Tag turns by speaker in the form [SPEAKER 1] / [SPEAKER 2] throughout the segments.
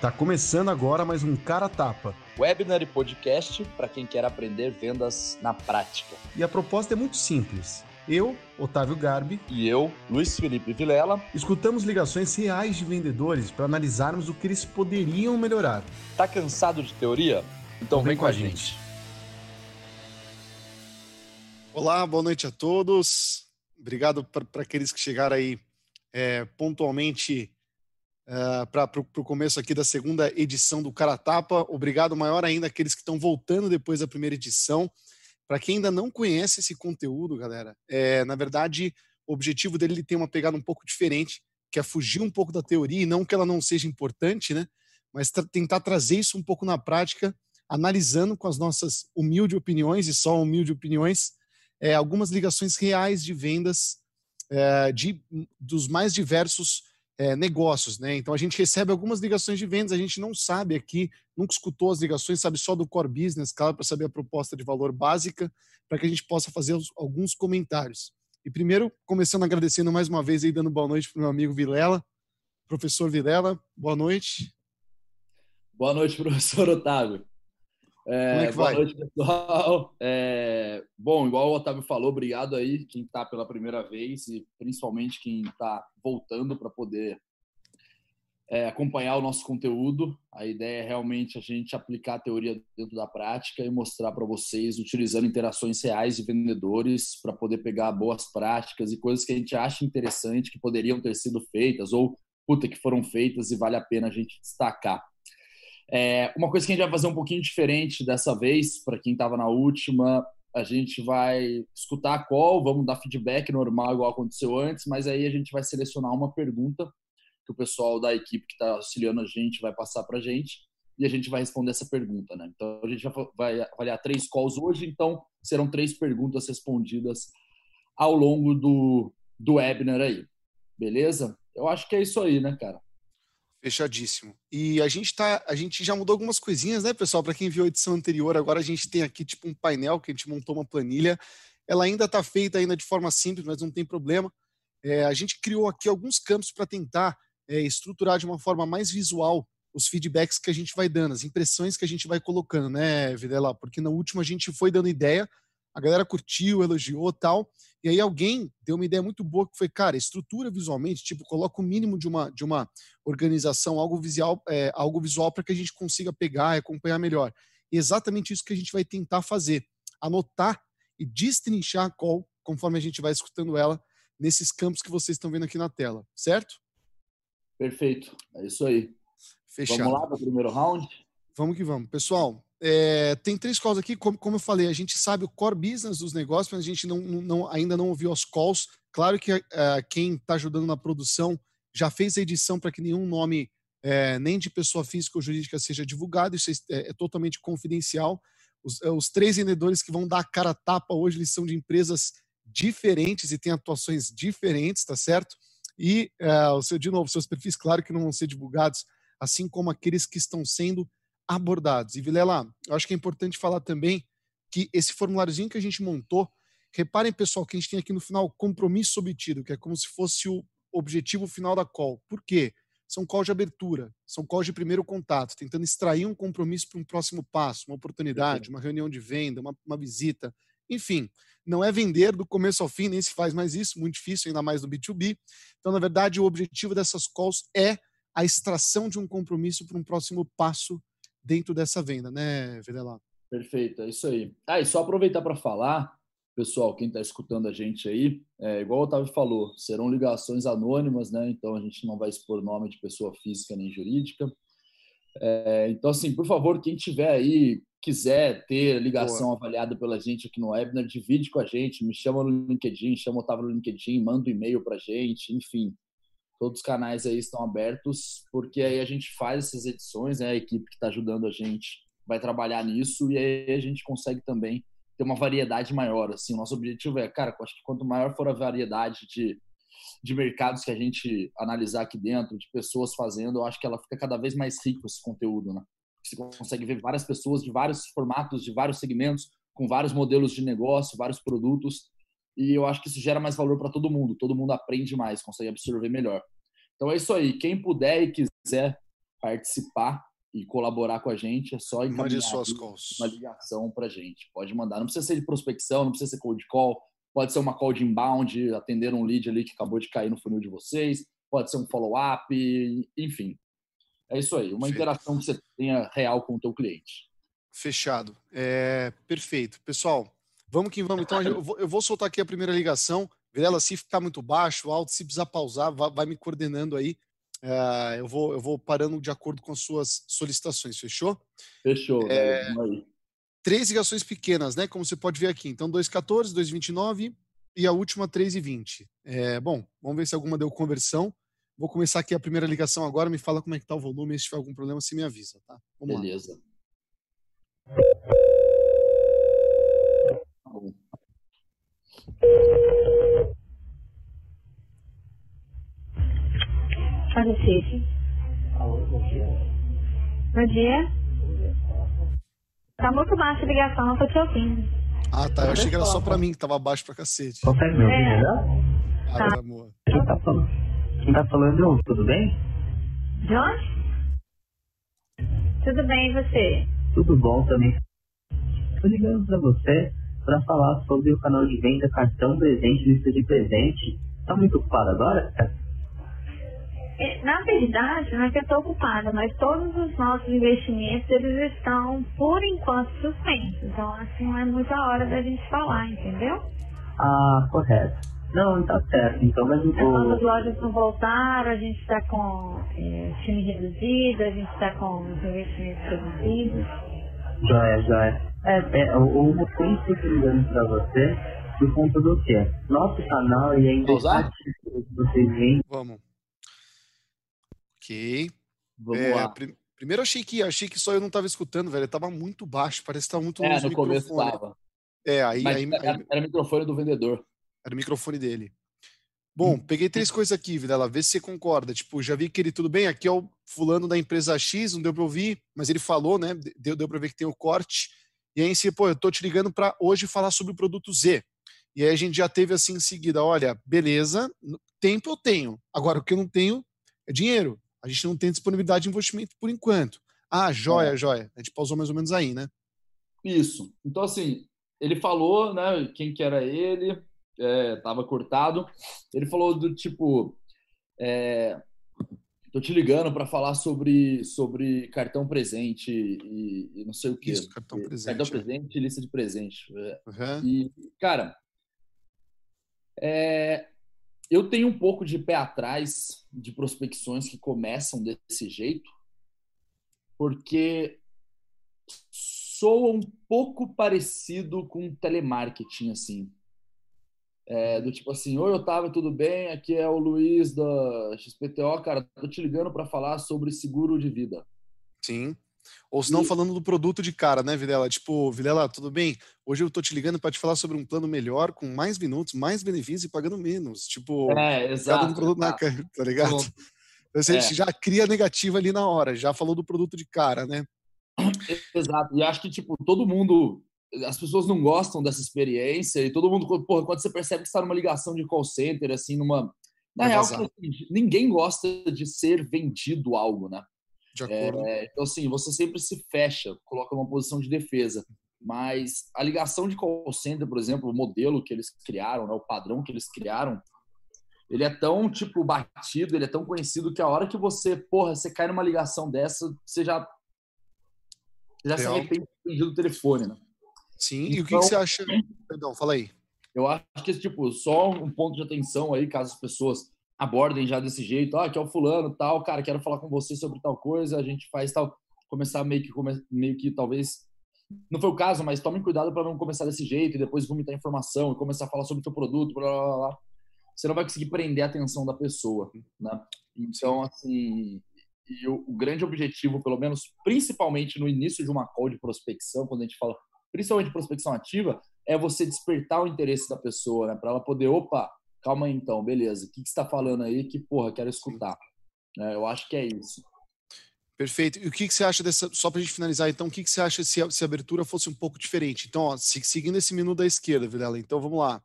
[SPEAKER 1] Tá começando agora mais um Cara Tapa.
[SPEAKER 2] Webinar e podcast para quem quer aprender vendas na prática.
[SPEAKER 1] E a proposta é muito simples. Eu, Otávio Garbi,
[SPEAKER 2] e eu, Luiz Felipe Vilela,
[SPEAKER 1] escutamos ligações reais de vendedores para analisarmos o que eles poderiam melhorar.
[SPEAKER 2] Tá cansado de teoria? Então, então vem, vem com a gente. gente.
[SPEAKER 1] Olá, boa noite a todos. Obrigado para aqueles que chegaram aí é, pontualmente uh, para o começo aqui da segunda edição do Cara Tapa. Obrigado maior ainda àqueles que estão voltando depois da primeira edição. Para quem ainda não conhece esse conteúdo, galera, é, na verdade, o objetivo dele tem uma pegada um pouco diferente, que é fugir um pouco da teoria, e não que ela não seja importante, né? Mas tentar trazer isso um pouco na prática, analisando com as nossas humildes opiniões, e só humildes opiniões, é, algumas ligações reais de vendas é, de, dos mais diversos é, negócios, né? Então a gente recebe algumas ligações de vendas, a gente não sabe aqui, nunca escutou as ligações, sabe só do core business, claro, para saber a proposta de valor básica, para que a gente possa fazer os, alguns comentários. E primeiro, começando agradecendo mais uma vez aí, dando boa noite para o meu amigo Vilela. Professor Vilela, boa noite.
[SPEAKER 2] Boa noite, professor Otávio.
[SPEAKER 1] É, Como é que
[SPEAKER 2] boa
[SPEAKER 1] vai?
[SPEAKER 2] noite, pessoal. É, bom, igual o Otávio falou, obrigado aí quem está pela primeira vez e principalmente quem está voltando para poder é, acompanhar o nosso conteúdo. A ideia é realmente a gente aplicar a teoria dentro da prática e mostrar para vocês, utilizando interações reais de vendedores, para poder pegar boas práticas e coisas que a gente acha interessante que poderiam ter sido feitas ou puta que foram feitas e vale a pena a gente destacar. É, uma coisa que a gente vai fazer um pouquinho diferente dessa vez, para quem estava na última, a gente vai escutar a call, vamos dar feedback normal, igual aconteceu antes, mas aí a gente vai selecionar uma pergunta que o pessoal da equipe que está auxiliando a gente vai passar para a gente e a gente vai responder essa pergunta, né? Então a gente vai avaliar três calls hoje, então serão três perguntas respondidas ao longo do, do webinar aí, beleza? Eu acho que é isso aí, né, cara?
[SPEAKER 1] Fechadíssimo. E a gente tá, a gente já mudou algumas coisinhas, né, pessoal? Para quem viu a edição anterior, agora a gente tem aqui tipo um painel que a gente montou uma planilha. Ela ainda está feita ainda de forma simples, mas não tem problema. É, a gente criou aqui alguns campos para tentar é, estruturar de uma forma mais visual os feedbacks que a gente vai dando, as impressões que a gente vai colocando, né, Videla? Porque na última a gente foi dando ideia, a galera curtiu, elogiou tal. E aí alguém deu uma ideia muito boa que foi, cara, estrutura visualmente, tipo, coloca o mínimo de uma, de uma organização, algo visual, é, algo visual para que a gente consiga pegar e acompanhar melhor. E exatamente isso que a gente vai tentar fazer. Anotar e destrinchar a call conforme a gente vai escutando ela nesses campos que vocês estão vendo aqui na tela, certo?
[SPEAKER 2] Perfeito, é isso aí.
[SPEAKER 1] Fechado.
[SPEAKER 2] Vamos lá para o primeiro round?
[SPEAKER 1] Vamos que vamos. Pessoal, é, tem três calls aqui, como, como, eu falei, a gente sabe o core business dos negócios, mas a gente não, não ainda não ouviu as calls. Claro que é, quem está ajudando na produção já fez a edição para que nenhum nome, é, nem de pessoa física ou jurídica, seja divulgado, isso é, é totalmente confidencial. Os, é, os, três vendedores que vão dar a cara a tapa hoje, eles são de empresas diferentes e têm atuações diferentes, tá certo? E, é, de novo, seus perfis, claro que não vão ser divulgados, assim como aqueles que estão sendo abordados. E Vilela, eu acho que é importante falar também que esse formuláriozinho que a gente montou, reparem, pessoal, que a gente tem aqui no final compromisso obtido, que é como se fosse o objetivo final da call. Por quê? São calls de abertura, são calls de primeiro contato, tentando extrair um compromisso para um próximo passo, uma oportunidade, uma reunião de venda, uma, uma visita, enfim, não é vender do começo ao fim, nem se faz mais isso, muito difícil, ainda mais no B2B. Então, na verdade, o objetivo dessas calls é a extração de um compromisso para um próximo passo dentro dessa venda, né, Vedela?
[SPEAKER 2] Perfeito, é isso aí. Ah, e só aproveitar para falar, pessoal, quem está escutando a gente aí, é, igual o Otávio falou, serão ligações anônimas, né? Então a gente não vai expor nome de pessoa física nem jurídica. É, então, assim, por favor, quem tiver aí, quiser ter ligação Boa. avaliada pela gente aqui no webinar, divide com a gente, me chama no LinkedIn, chama o Otávio no LinkedIn, manda um e-mail para a gente, enfim todos os canais aí estão abertos, porque aí a gente faz essas edições, né? A equipe que está ajudando a gente vai trabalhar nisso e aí a gente consegue também ter uma variedade maior. Assim, o nosso objetivo é, cara, acho que quanto maior for a variedade de, de mercados que a gente analisar aqui dentro, de pessoas fazendo, eu acho que ela fica cada vez mais rico esse conteúdo, né? Você consegue ver várias pessoas de vários formatos, de vários segmentos, com vários modelos de negócio, vários produtos e eu acho que isso gera mais valor para todo mundo. Todo mundo aprende mais, consegue absorver melhor. Então é isso aí. Quem puder e quiser participar e colaborar com a gente, é só
[SPEAKER 1] encaminhar suas calls.
[SPEAKER 2] uma ligação para a gente. Pode mandar, não precisa ser de prospecção, não precisa ser cold call, pode ser uma call de inbound, atender um lead ali que acabou de cair no funil de vocês, pode ser um follow-up, enfim. É isso aí, uma interação que você tenha real com o teu cliente.
[SPEAKER 1] Fechado. É, perfeito. Pessoal, vamos que vamos. Então, eu vou, eu vou soltar aqui a primeira ligação. Virela, se ficar muito baixo, alto, se precisar pausar, vai, vai me coordenando aí. É, eu, vou, eu vou parando de acordo com as suas solicitações, fechou?
[SPEAKER 2] Fechou, é,
[SPEAKER 1] Três ligações pequenas, né? Como você pode ver aqui. Então, 2,14, 2,29 e a última 3,20. É, bom, vamos ver se alguma deu conversão. Vou começar aqui a primeira ligação agora. Me fala como é que tá o volume. Se tiver algum problema, você me avisa, tá?
[SPEAKER 2] Vamos Beleza. Lá.
[SPEAKER 3] Fala, Cid. Alô, bom dia. Bom dia. Tá muito baixa a ligação, não tô te ouvindo.
[SPEAKER 1] Ah, tá. Eu achei que era só pra mim que tava baixo pra cacete.
[SPEAKER 4] Consegue me ouvir é. melhor?
[SPEAKER 1] Ah, tá. amor.
[SPEAKER 4] Quem tá falando? Quem tá falando, tudo bem?
[SPEAKER 3] De onde? Tudo bem, e você?
[SPEAKER 4] Tudo bom também. Tô ligando pra você para falar sobre o canal de venda cartão presente, lista de presente. Tá muito ocupado agora?
[SPEAKER 3] É, na verdade, não é que eu estou ocupada, mas todos os nossos investimentos eles estão, por enquanto, suspensos. Então, assim, não é muita hora da gente falar, entendeu?
[SPEAKER 4] Ah, correto. Não, tá certo. Então, mas o...
[SPEAKER 3] As lojas não voltaram, a gente está com é, time reduzido, a gente está com os investimentos reduzidos.
[SPEAKER 4] Joia, joia. É, é o, o motivo que ligando para você por conta do quê? Nosso canal e ainda vocês veem.
[SPEAKER 1] Vamos. Ok. Vamos é, lá. Pr primeiro achei que achei que só eu não estava escutando, velho. Tava muito baixo, parece que tava muito
[SPEAKER 2] longe. É, no começo tava.
[SPEAKER 1] É, aí, aí,
[SPEAKER 2] era, aí, era o microfone do vendedor.
[SPEAKER 1] Era o microfone dele. Bom, peguei três coisas aqui, Videla, vê se você concorda. Tipo, já vi que ele, tudo bem, aqui é o fulano da empresa X, não deu para ouvir, mas ele falou, né? Deu, deu para ver que tem o corte. E aí, si, pô, eu tô te ligando para hoje falar sobre o produto Z. E aí a gente já teve assim em seguida, olha, beleza, tempo eu tenho. Agora, o que eu não tenho é dinheiro. A gente não tem disponibilidade de investimento por enquanto. Ah, joia, é. joia. A gente pausou mais ou menos aí, né?
[SPEAKER 2] Isso. Então, assim, ele falou, né, quem que era ele, é, tava cortado. Ele falou do tipo, é, tô te ligando para falar sobre, sobre cartão presente e, e não sei o que.
[SPEAKER 1] Isso, cartão presente.
[SPEAKER 2] Cartão é. presente e lista de presente. Uhum. E, cara, é, eu tenho um pouco de pé atrás de prospecções que começam desse jeito, porque soa um pouco parecido com telemarketing, assim. É, do tipo assim, oi Otávio, tudo bem? Aqui é o Luiz da XPTO, cara, tô te ligando para falar sobre seguro de vida.
[SPEAKER 1] Sim. Ou se não, falando do produto de cara, né, Vilela? Tipo, Vilela, tudo bem? Hoje eu tô te ligando para te falar sobre um plano melhor, com mais minutos, mais benefícios e pagando menos. Tipo,
[SPEAKER 2] é, exato,
[SPEAKER 1] um produto exato. na tá ligado? Você é. já cria negativa ali na hora, já falou do produto de cara, né?
[SPEAKER 2] Exato. E acho que, tipo, todo mundo. As pessoas não gostam dessa experiência e todo mundo, porra, quando você percebe que está numa ligação de call center, assim, numa. Na real, assim, ninguém gosta de ser vendido algo, né?
[SPEAKER 1] De acordo.
[SPEAKER 2] É, então, assim, você sempre se fecha, coloca uma posição de defesa. Mas a ligação de call center, por exemplo, o modelo que eles criaram, né, o padrão que eles criaram, ele é tão, tipo, batido, ele é tão conhecido que a hora que você, porra, você cai numa ligação dessa, você já, já se arrepende do telefone, né?
[SPEAKER 1] Sim, então, e o que, que, você acha? Perdão, fala aí.
[SPEAKER 2] Eu acho que, tipo, só um ponto de atenção aí, caso as pessoas abordem já desse jeito, ah, que é o fulano, tal, cara, quero falar com você sobre tal coisa, a gente faz tal, começar meio que meio que talvez não foi o caso, mas tomem cuidado para não começar desse jeito e depois vomitar informação e começar a falar sobre o teu produto, blá, blá, blá. Você não vai conseguir prender a atenção da pessoa, né? Então, assim, e o, o grande objetivo, pelo menos, principalmente no início de uma call de prospecção, quando a gente fala principalmente prospecção ativa, é você despertar o interesse da pessoa, né? Para ela poder, opa, calma aí então, beleza, o que, que você está falando aí que, porra, quero escutar. É, eu acho que é isso.
[SPEAKER 1] Perfeito. E o que, que você acha dessa, só para a gente finalizar, então, o que, que você acha se a, se a abertura fosse um pouco diferente? Então, ó, seguindo esse menu da esquerda, Vilela, então vamos lá.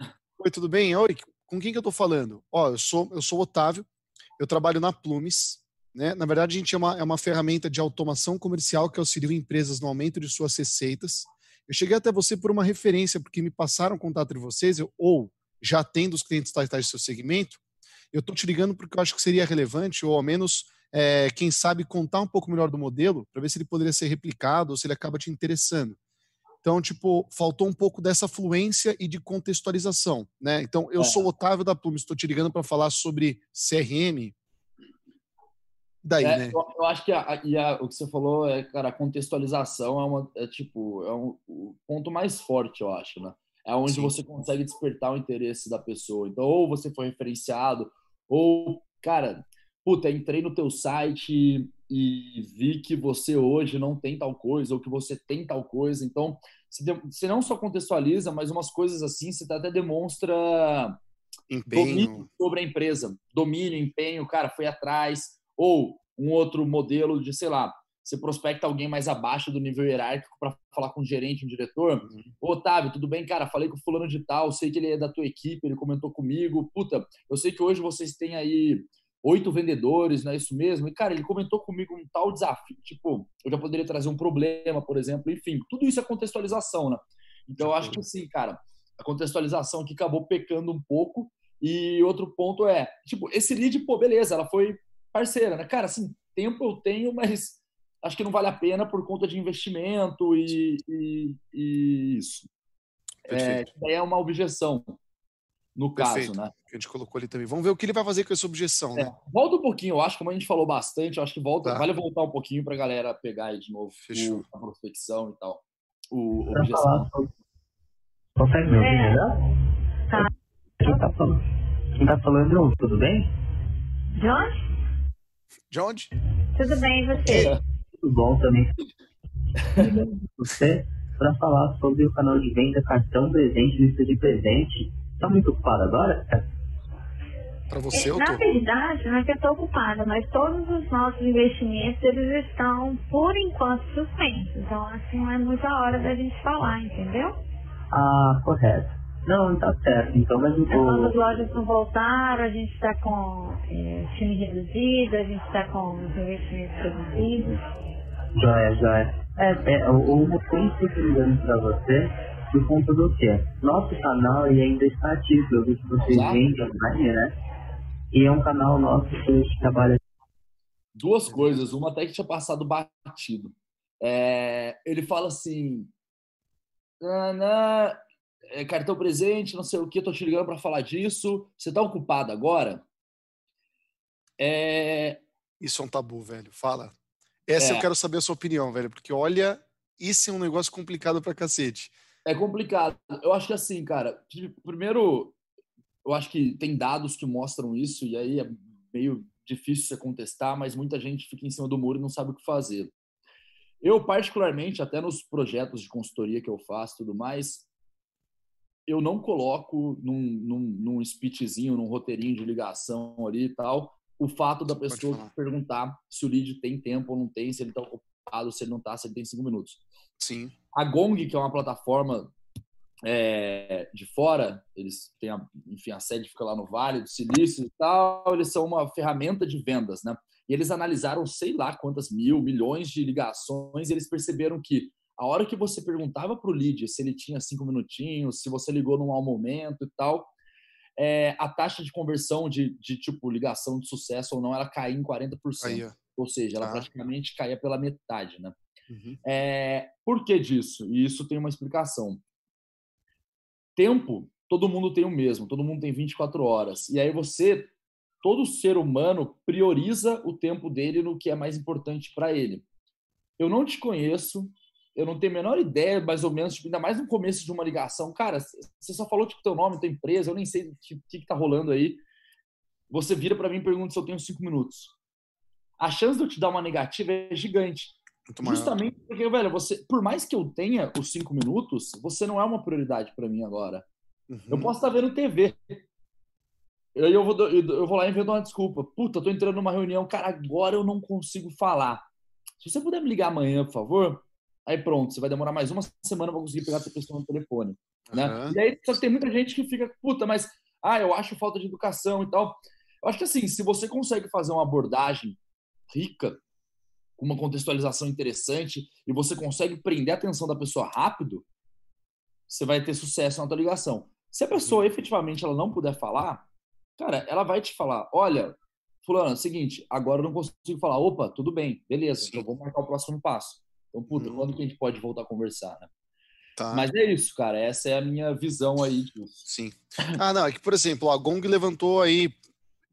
[SPEAKER 1] Oi, tudo bem? Oi, com quem que eu estou falando? Ó, eu sou, eu sou o Otávio, eu trabalho na Plumes, Né? Na verdade, a gente é uma, é uma ferramenta de automação comercial que auxilia empresas no aumento de suas receitas. Eu cheguei até você por uma referência, porque me passaram o contato de vocês, eu, ou já tendo os clientes tais do seu segmento, eu estou te ligando porque eu acho que seria relevante, ou ao menos, é, quem sabe, contar um pouco melhor do modelo, para ver se ele poderia ser replicado ou se ele acaba te interessando. Então, tipo, faltou um pouco dessa fluência e de contextualização, né? Então, eu é. sou o Otávio da Plume, estou te ligando para falar sobre CRM.
[SPEAKER 2] Daí, é, né? Eu, eu, acho que a, a, o que você falou é, cara, a contextualização é, uma, é tipo, é um, o ponto mais forte, eu acho, né? É onde Sim. você consegue despertar o interesse da pessoa. Então, ou você foi referenciado, ou, cara, puta, entrei no teu site e vi que você hoje não tem tal coisa, ou que você tem tal coisa. Então, você não só contextualiza, mas umas coisas assim, você até demonstra
[SPEAKER 1] empenho.
[SPEAKER 2] domínio sobre a empresa. Domínio, empenho, cara, foi atrás. Ou um outro modelo de, sei lá, você prospecta alguém mais abaixo do nível hierárquico para falar com um gerente, um diretor. Uhum. Ô, Otávio, tudo bem, cara? Falei com o fulano de tal, sei que ele é da tua equipe, ele comentou comigo. Puta, eu sei que hoje vocês têm aí oito vendedores, não é isso mesmo? E, cara, ele comentou comigo um tal desafio. Tipo, eu já poderia trazer um problema, por exemplo. Enfim, tudo isso é contextualização, né? Então, eu acho que sim, cara, a contextualização aqui acabou pecando um pouco. E outro ponto é, tipo, esse lead, pô, beleza, ela foi parceira, né? Cara, assim, tempo eu tenho, mas acho que não vale a pena por conta de investimento e, e, e isso. É, é uma objeção, no Perfeito. caso, né?
[SPEAKER 1] Que a gente colocou ali também. Vamos ver o que ele vai fazer com essa objeção, né?
[SPEAKER 2] É, volta um pouquinho, eu acho, como a gente falou bastante, eu acho que volta, tá. vale voltar um pouquinho para a galera pegar aí de novo
[SPEAKER 1] Fechou.
[SPEAKER 2] a prospecção e tal. O, o objeção.
[SPEAKER 4] Consegue me ouvir é. melhor? Tá. Quem tá falando? Quem tá falando, tudo bem?
[SPEAKER 3] Jorge?
[SPEAKER 1] Jorge?
[SPEAKER 3] Tudo bem, e você?
[SPEAKER 4] Tudo bom também. Você, para falar sobre o canal de venda cartão presente, lista de presente, tá muito ocupado agora?
[SPEAKER 1] Para você, eu
[SPEAKER 3] tô. Na verdade, não é que eu tô ocupada, mas todos os nossos investimentos, eles estão, por enquanto, suspensos. Então, assim, não é muita hora da gente falar, entendeu?
[SPEAKER 4] Ah, correto. Não, tá certo. Então, mas o...
[SPEAKER 3] Quando as lojas não voltaram, a gente está com é, time reduzido, a gente está com os investimentos reduzidos.
[SPEAKER 4] Joia, joia. É, é, o, o motivo que eu estou ligando para você por conta do quê? Nosso canal ainda está ativo, eu vi que vocês vendem online, né? E é um canal nosso que a gente trabalha.
[SPEAKER 2] Duas coisas, uma até que tinha passado batido. É, ele fala assim: Ana, é, cartão presente, não sei o que, tô te ligando para falar disso. Você tá ocupado agora? É...
[SPEAKER 1] Isso é um tabu, velho. Fala. Essa é. eu quero saber a sua opinião, velho, porque olha, isso é um negócio complicado pra cacete.
[SPEAKER 2] É complicado. Eu acho que assim, cara, primeiro, eu acho que tem dados que mostram isso, e aí é meio difícil você contestar, mas muita gente fica em cima do muro e não sabe o que fazer. Eu, particularmente, até nos projetos de consultoria que eu faço e tudo mais, eu não coloco num, num, num speechzinho, num roteirinho de ligação ali e tal, o fato da pessoa perguntar se o lead tem tempo ou não tem, se ele está ocupado, se ele não está, se ele tem cinco minutos.
[SPEAKER 1] Sim.
[SPEAKER 2] A Gong, que é uma plataforma é, de fora, eles têm, a, enfim, a sede fica lá no Vale do Silício e tal, eles são uma ferramenta de vendas, né? E eles analisaram sei lá quantas mil, milhões de ligações e eles perceberam que a hora que você perguntava para o lead se ele tinha cinco minutinhos, se você ligou num mau momento e tal, é, a taxa de conversão de, de, tipo ligação de sucesso ou não, ela caía em 40%. Aí, ou seja, ela ah. praticamente caía pela metade, né? Uhum. É, por que disso? E isso tem uma explicação. Tempo, todo mundo tem o mesmo, todo mundo tem 24 horas. E aí você, todo ser humano, prioriza o tempo dele no que é mais importante para ele. Eu não te conheço, eu não tenho a menor ideia, mais ou menos, tipo, ainda mais no começo de uma ligação. Cara, você só falou tipo teu nome, tua empresa, eu nem sei o que, que, que tá rolando aí. Você vira para mim e pergunta se eu tenho cinco minutos. A chance de eu te dar uma negativa é gigante. Justamente porque, velho, você, por mais que eu tenha os cinco minutos, você não é uma prioridade para mim agora. Uhum. Eu posso estar vendo TV. Aí eu vou, eu vou lá e invento uma desculpa. Puta, eu tô entrando numa reunião, cara, agora eu não consigo falar. Se você puder me ligar amanhã, por favor, Aí pronto, você vai demorar mais uma semana para conseguir pegar essa pessoa no telefone. Né? Uhum. E aí só que tem muita gente que fica, puta, mas ah, eu acho falta de educação e tal. Eu acho que assim, se você consegue fazer uma abordagem rica, com uma contextualização interessante e você consegue prender a atenção da pessoa rápido, você vai ter sucesso na tua ligação. Se a pessoa efetivamente ela não puder falar, cara, ela vai te falar: olha, fulano, é seguinte, agora eu não consigo falar. Opa, tudo bem, beleza, Sim. então vamos marcar o próximo passo. Então, puta, hum. quando que a gente pode voltar a conversar, né? Tá. Mas é isso, cara. Essa é a minha visão aí disso.
[SPEAKER 1] Sim. Ah, não, é que, por exemplo, a Gong levantou aí,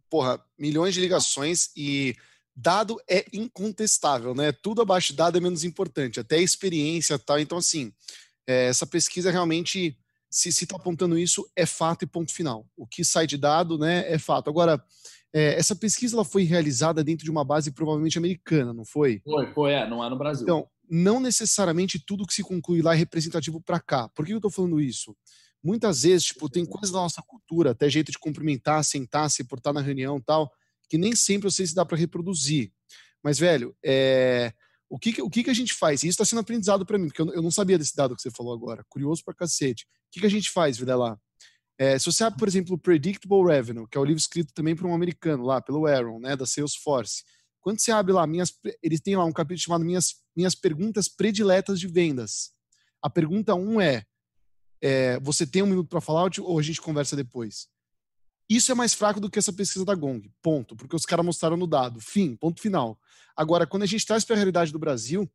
[SPEAKER 1] porra, milhões de ligações e dado é incontestável, né? Tudo abaixo de dado é menos importante, até a experiência tal. Então, assim, é, essa pesquisa realmente, se está apontando isso, é fato e ponto final. O que sai de dado, né, é fato. Agora, é, essa pesquisa ela foi realizada dentro de uma base provavelmente americana, não foi?
[SPEAKER 2] Foi, foi, é, não é no Brasil.
[SPEAKER 1] Então, não necessariamente tudo que se conclui lá é representativo para cá. Por que eu estou falando isso? Muitas vezes, tipo, tem coisas da nossa cultura, até jeito de cumprimentar, sentar, se portar na reunião tal, que nem sempre eu sei se dá para reproduzir. Mas, velho, é... o, que, o que, a gente faz? E isso está sendo aprendizado para mim, porque eu, não sabia desse dado que você falou agora. Curioso para cacete. O que, a gente faz, vida lá? É, se você abre, por exemplo, o Predictable Revenue, que é o livro escrito também por um americano lá, pelo Aaron, né, da Salesforce. Quando você abre lá, minhas, eles têm lá um capítulo chamado minhas, minhas Perguntas Prediletas de Vendas. A pergunta 1 um é, é, você tem um minuto para falar ou a gente conversa depois? Isso é mais fraco do que essa pesquisa da Gong, ponto, porque os caras mostraram no dado, fim, ponto final. Agora, quando a gente traz para a realidade do Brasil,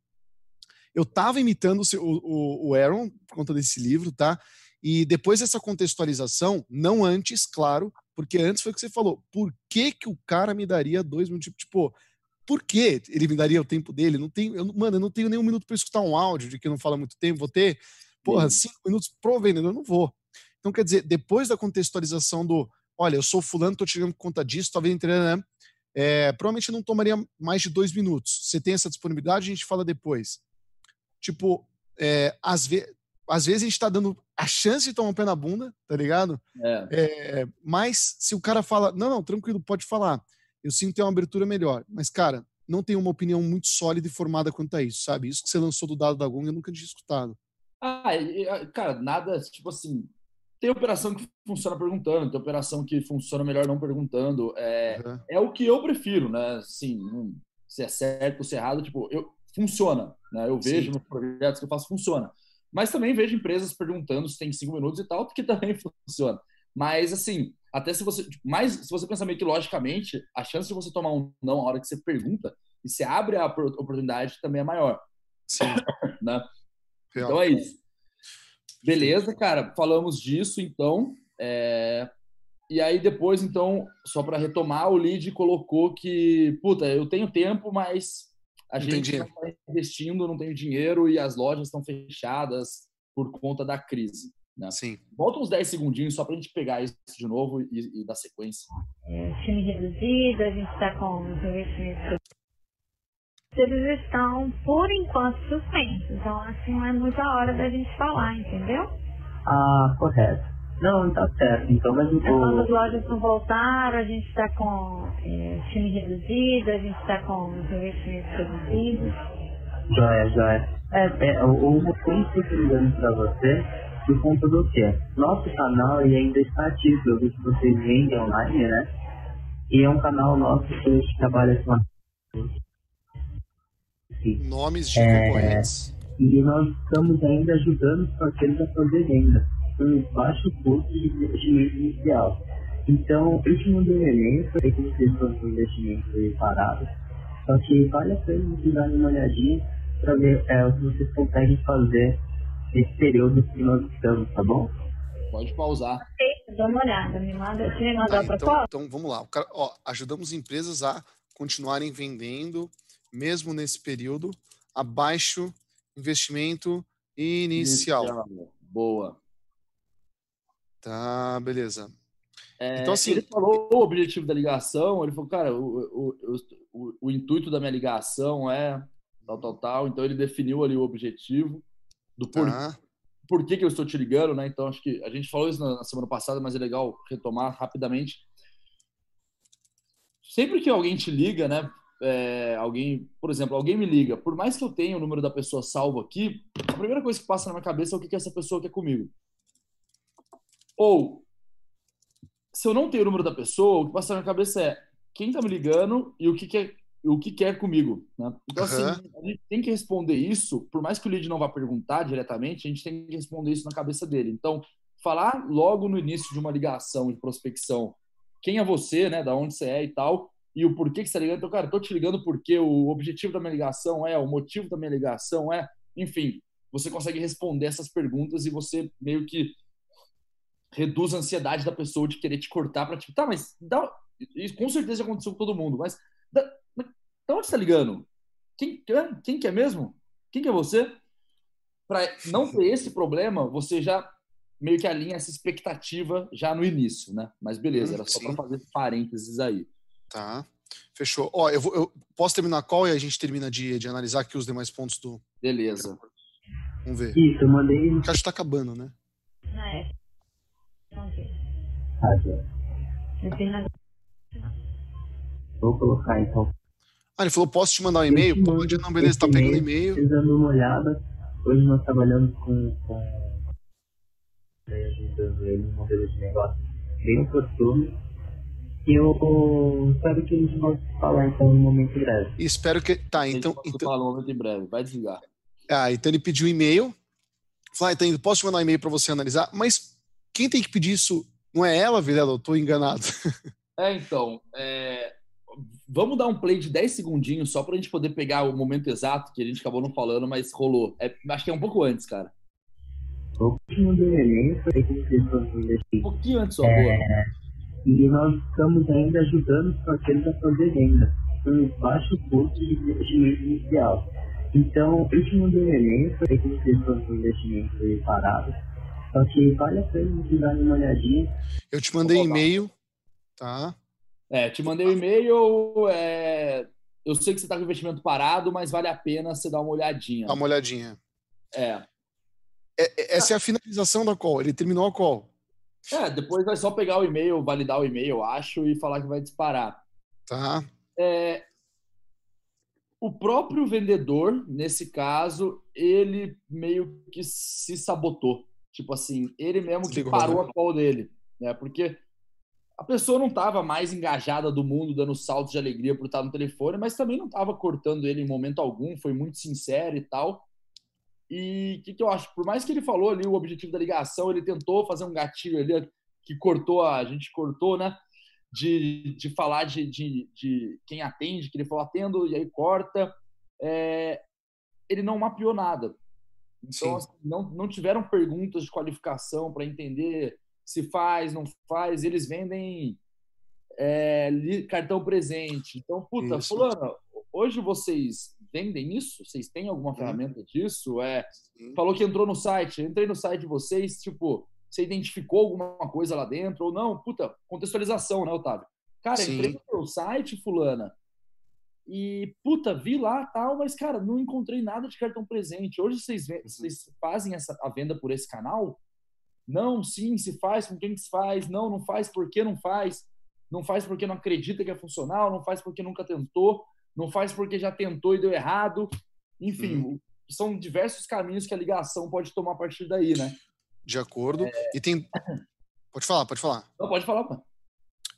[SPEAKER 1] eu estava imitando o, o, o Aaron por conta desse livro, tá? E depois dessa contextualização, não antes, claro, porque antes foi o que você falou, por que, que o cara me daria dois minutos? Tipo, por que ele me daria o tempo dele? Não tenho, eu, mano, eu não tenho nenhum minuto para escutar um áudio de que não fala muito tempo, vou ter, porra, cinco minutos pro vendedor, eu não vou. Então, quer dizer, depois da contextualização do olha, eu sou fulano, estou tirando conta disso, talvez entendendo, né? É, provavelmente não tomaria mais de dois minutos. Você tem essa disponibilidade, a gente fala depois. Tipo, é, às, ve às vezes a gente está dando a chance de tomar um pé na bunda, tá ligado? É. É, mas se o cara fala, não, não, tranquilo, pode falar. Eu sinto ter uma abertura melhor. Mas, cara, não tenho uma opinião muito sólida e formada quanto a isso, sabe? Isso que você lançou do dado da Gong eu nunca tinha escutado.
[SPEAKER 2] Ah, cara, nada, tipo assim, tem operação que funciona perguntando, tem operação que funciona melhor não perguntando. É, uhum. é o que eu prefiro, né? Assim, se é certo ou se é errado, tipo, eu, funciona. Né? Eu vejo Sim. nos projetos que eu faço, funciona. Mas também vejo empresas perguntando se tem cinco minutos e tal, porque também funciona. Mas, assim, até se você. Tipo, mais, se você pensar meio que logicamente, a chance de você tomar um não na hora que você pergunta e você abre a oportunidade também é maior.
[SPEAKER 1] Sim.
[SPEAKER 2] né? Então é isso. Beleza, cara, falamos disso, então. É... E aí depois, então, só para retomar, o lead colocou que, puta, eu tenho tempo, mas a não gente está investindo, não tem dinheiro e as lojas estão fechadas por conta da crise. Né?
[SPEAKER 1] Sim.
[SPEAKER 2] Volta uns 10 segundinhos só para a gente pegar isso de novo e, e dar sequência.
[SPEAKER 3] É, time reduzido, a gente está com os investimentos eles estão, por enquanto, suspensos. Então, assim, não é muita hora da gente falar, entendeu?
[SPEAKER 4] Ah, correto. Não, tá certo. Então, mas o...
[SPEAKER 3] Quando as lojas não voltaram, a gente está com é, time reduzido, a gente está com os investimentos reduzidos.
[SPEAKER 4] Joia, joia. É, é, o motivo que eu estou ligando para você por conta do quê? Nosso canal ainda está ativo, eu vi que vocês vendem online, né? E é um canal nosso que a gente trabalha com
[SPEAKER 1] Nomes de é, concorrentes.
[SPEAKER 4] E nós estamos ainda ajudando os parceiros a fazer venda por baixo custo de investimento inicial. Então, esse mundo um elemento, sei que vocês estão com investimento parado, só que vale a pena vocês darem uma olhadinha para ver é, o que vocês conseguem fazer nesse período que nós estamos, tá bom?
[SPEAKER 2] Pode pausar.
[SPEAKER 3] Dá uma olhada, me manda, você me manda ah,
[SPEAKER 1] então, então vamos lá. Cara, ó, ajudamos empresas a continuarem vendendo mesmo nesse período, abaixo investimento inicial. inicial.
[SPEAKER 2] Boa.
[SPEAKER 1] Tá, beleza.
[SPEAKER 2] É, então, assim, ele falou o objetivo da ligação, ele falou, cara, o, o, o, o, intuito da minha ligação é tal, tal, tal. Então, ele definiu ali o objetivo do por, tá. por que, que eu estou te ligando, né? Então, acho que a gente falou isso na, na semana passada, mas é legal retomar rapidamente. Sempre que alguém te liga, né, é, alguém, por exemplo, alguém me liga, por mais que eu tenha o número da pessoa salvo aqui, a primeira coisa que passa na minha cabeça é o que, que essa pessoa quer comigo. Ou, se eu não tenho o número da pessoa, o que passa na minha cabeça é quem tá me ligando e o que, que é o que quer comigo. Né? Então, assim,
[SPEAKER 1] Aham.
[SPEAKER 2] a gente tem que responder isso, por mais que o lead não vá perguntar diretamente, a gente tem que responder isso na cabeça dele. Então, falar logo no início de uma ligação de prospecção quem é você, né, da onde você é e tal, e o porquê que você está ligando. Então, cara, tô te ligando porque o objetivo da minha ligação é, o motivo da minha ligação é, enfim, você consegue responder essas perguntas e você meio que reduz a ansiedade da pessoa de querer te cortar para tipo, tá, mas dá, isso com certeza já aconteceu com todo mundo, mas da onde você tá ligando? Quem, quem que é mesmo? Quem que é você? Para não ter esse problema, você já meio que alinha essa expectativa já no início, né? Mas beleza, era só para fazer parênteses aí.
[SPEAKER 1] Tá. Fechou. Ó, eu, vou, eu posso terminar a call e a gente termina de, de analisar aqui os demais pontos do.
[SPEAKER 2] Beleza.
[SPEAKER 1] Vamos ver.
[SPEAKER 4] Isso, eu mandei
[SPEAKER 1] O caixa tá acabando, né?
[SPEAKER 3] É.
[SPEAKER 4] Ah, já.
[SPEAKER 3] Eu fiz na-
[SPEAKER 4] Vou colocar então.
[SPEAKER 1] Ah, ele falou: posso te mandar um e-mail?
[SPEAKER 4] Eu
[SPEAKER 1] Pode, não, beleza, tá pegando
[SPEAKER 4] e-mail.
[SPEAKER 1] e-mail.
[SPEAKER 4] Vocês dando uma olhada. Hoje nós trabalhamos com. com né, ajudando ele um modelo de negócio bem oportuno. E eu espero que a gente possa falar então em um momento breve.
[SPEAKER 1] E espero que. Tá, então.
[SPEAKER 2] vai
[SPEAKER 1] então
[SPEAKER 2] falar no momento em breve. Vai desligar.
[SPEAKER 1] ah, então ele pediu um e-mail. Falou: ah, então, posso te mandar um e-mail para você analisar? Mas quem tem que pedir isso não é ela, Vilela? Eu tô enganado.
[SPEAKER 2] É, então, é, vamos dar um play de 10 segundinhos só pra gente poder pegar o momento exato que a gente acabou não falando, mas rolou. É, acho que é um pouco antes, cara.
[SPEAKER 4] Um falei que vocês vão
[SPEAKER 2] Um pouquinho antes, só, boa.
[SPEAKER 4] E nós estamos ainda ajudando os parceiros a fazer venda, com baixo custo de investimento inicial. Então, mandei um e-mail, falei que vocês vão um investimento aí parado. Só que vale a pena darem uma olhadinha.
[SPEAKER 1] Eu te mandei e-mail. Tá.
[SPEAKER 2] É, te mandei o e-mail. é, eu sei que você tá com o investimento parado, mas vale a pena você dar uma olhadinha.
[SPEAKER 1] Dá uma olhadinha.
[SPEAKER 2] É.
[SPEAKER 1] É- é- essa é a finalização da call. Ele terminou a call.
[SPEAKER 2] É, depois vai só pegar o e-mail, validar o e-mail, acho, e falar que vai disparar.
[SPEAKER 1] Tá.
[SPEAKER 2] É, o próprio vendedor, nesse caso, ele meio que se sabotou. Tipo assim, ele mesmo que parou
[SPEAKER 1] né?
[SPEAKER 2] a call dele. Né? Porque a pessoa não estava mais engajada do mundo, dando saltos de alegria por estar no telefone, mas também não estava cortando ele em momento algum, foi muito sincero e tal. E o que, que eu acho? Por mais que ele falou ali o objetivo da ligação, ele tentou fazer um gatilho ali que cortou, a, a gente cortou, né? De, de falar de, de, de quem atende, que ele falou atendo e aí corta. É, ele não mapeou nada. Então,
[SPEAKER 1] Sim.
[SPEAKER 2] assim, não, não tiveram perguntas de qualificação para entender se faz, não faz. Eles vendem é, cartão presente. Então, puta,
[SPEAKER 1] Isso.
[SPEAKER 2] fulano, hoje vocês vendem isso? Vocês têm
[SPEAKER 1] Uhum.
[SPEAKER 2] alguma ferramenta disso? É,
[SPEAKER 1] Sim.
[SPEAKER 2] falou que entrou no site. Entrei no site de vocês, tipo, você identificou alguma coisa lá dentro ou não? Puta, contextualização, né, Otávio? Cara,
[SPEAKER 1] Sim.
[SPEAKER 2] entrei no seu site, fulana, e, puta, vi lá tal, mas, cara, não encontrei nada de cartão presente. Hoje vocês, ve- vocês fazem essa, a venda por esse canal? Não, sim, se faz, com quem que se faz? Não, não faz, por que não faz? Não faz porque não acredita que é funcional, não faz porque nunca tentou, não faz porque já tentou e deu errado. Enfim, o- são diversos caminhos que a ligação pode tomar a partir daí, né?
[SPEAKER 1] De acordo.
[SPEAKER 2] É.
[SPEAKER 1] E tem. Pode falar, pode falar.
[SPEAKER 2] Não, pode falar, mano.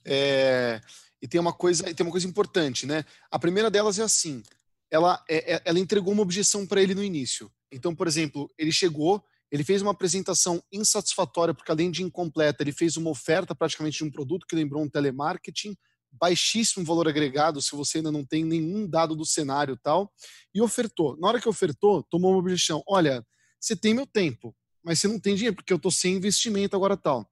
[SPEAKER 1] É, e tem uma coisa, e tem uma coisa importante, né? A primeira delas é assim: ela, é- é- ela entregou uma objeção para ele no início. Então, por exemplo, ele chegou, ele fez uma apresentação insatisfatória, porque além de incompleta, ele fez uma oferta praticamente de um produto que lembrou um telemarketing, baixíssimo valor agregado, se você ainda não tem nenhum dado do cenário tal, e ofertou. Na hora que ofertou, tomou uma objeção: olha, você tem meu tempo, mas você não tem dinheiro, porque eu tô sem investimento agora tal.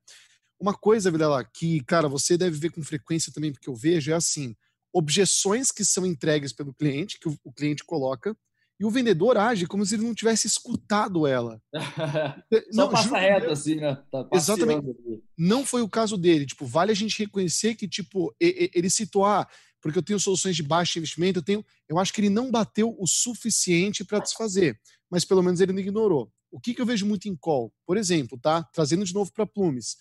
[SPEAKER 1] Uma coisa, Vilela, que, cara, você deve ver com frequência também, porque eu vejo, é assim: objeções que são entregues pelo cliente, que o cliente coloca, e o vendedor age como se ele não tivesse escutado ela.
[SPEAKER 2] Só
[SPEAKER 1] Não,
[SPEAKER 2] passa
[SPEAKER 1] juro
[SPEAKER 2] reto, assim, né? Tá
[SPEAKER 1] Exatamente. não foi o caso dele. Tipo, vale a gente reconhecer que, tipo, ele citou, ah, porque eu tenho soluções de baixo investimento, eu tenho. Eu acho que ele não bateu o suficiente para desfazer, mas pelo menos ele não ignorou. O que, que eu vejo muito em call? Por exemplo, tá? Trazendo de novo para Plumes.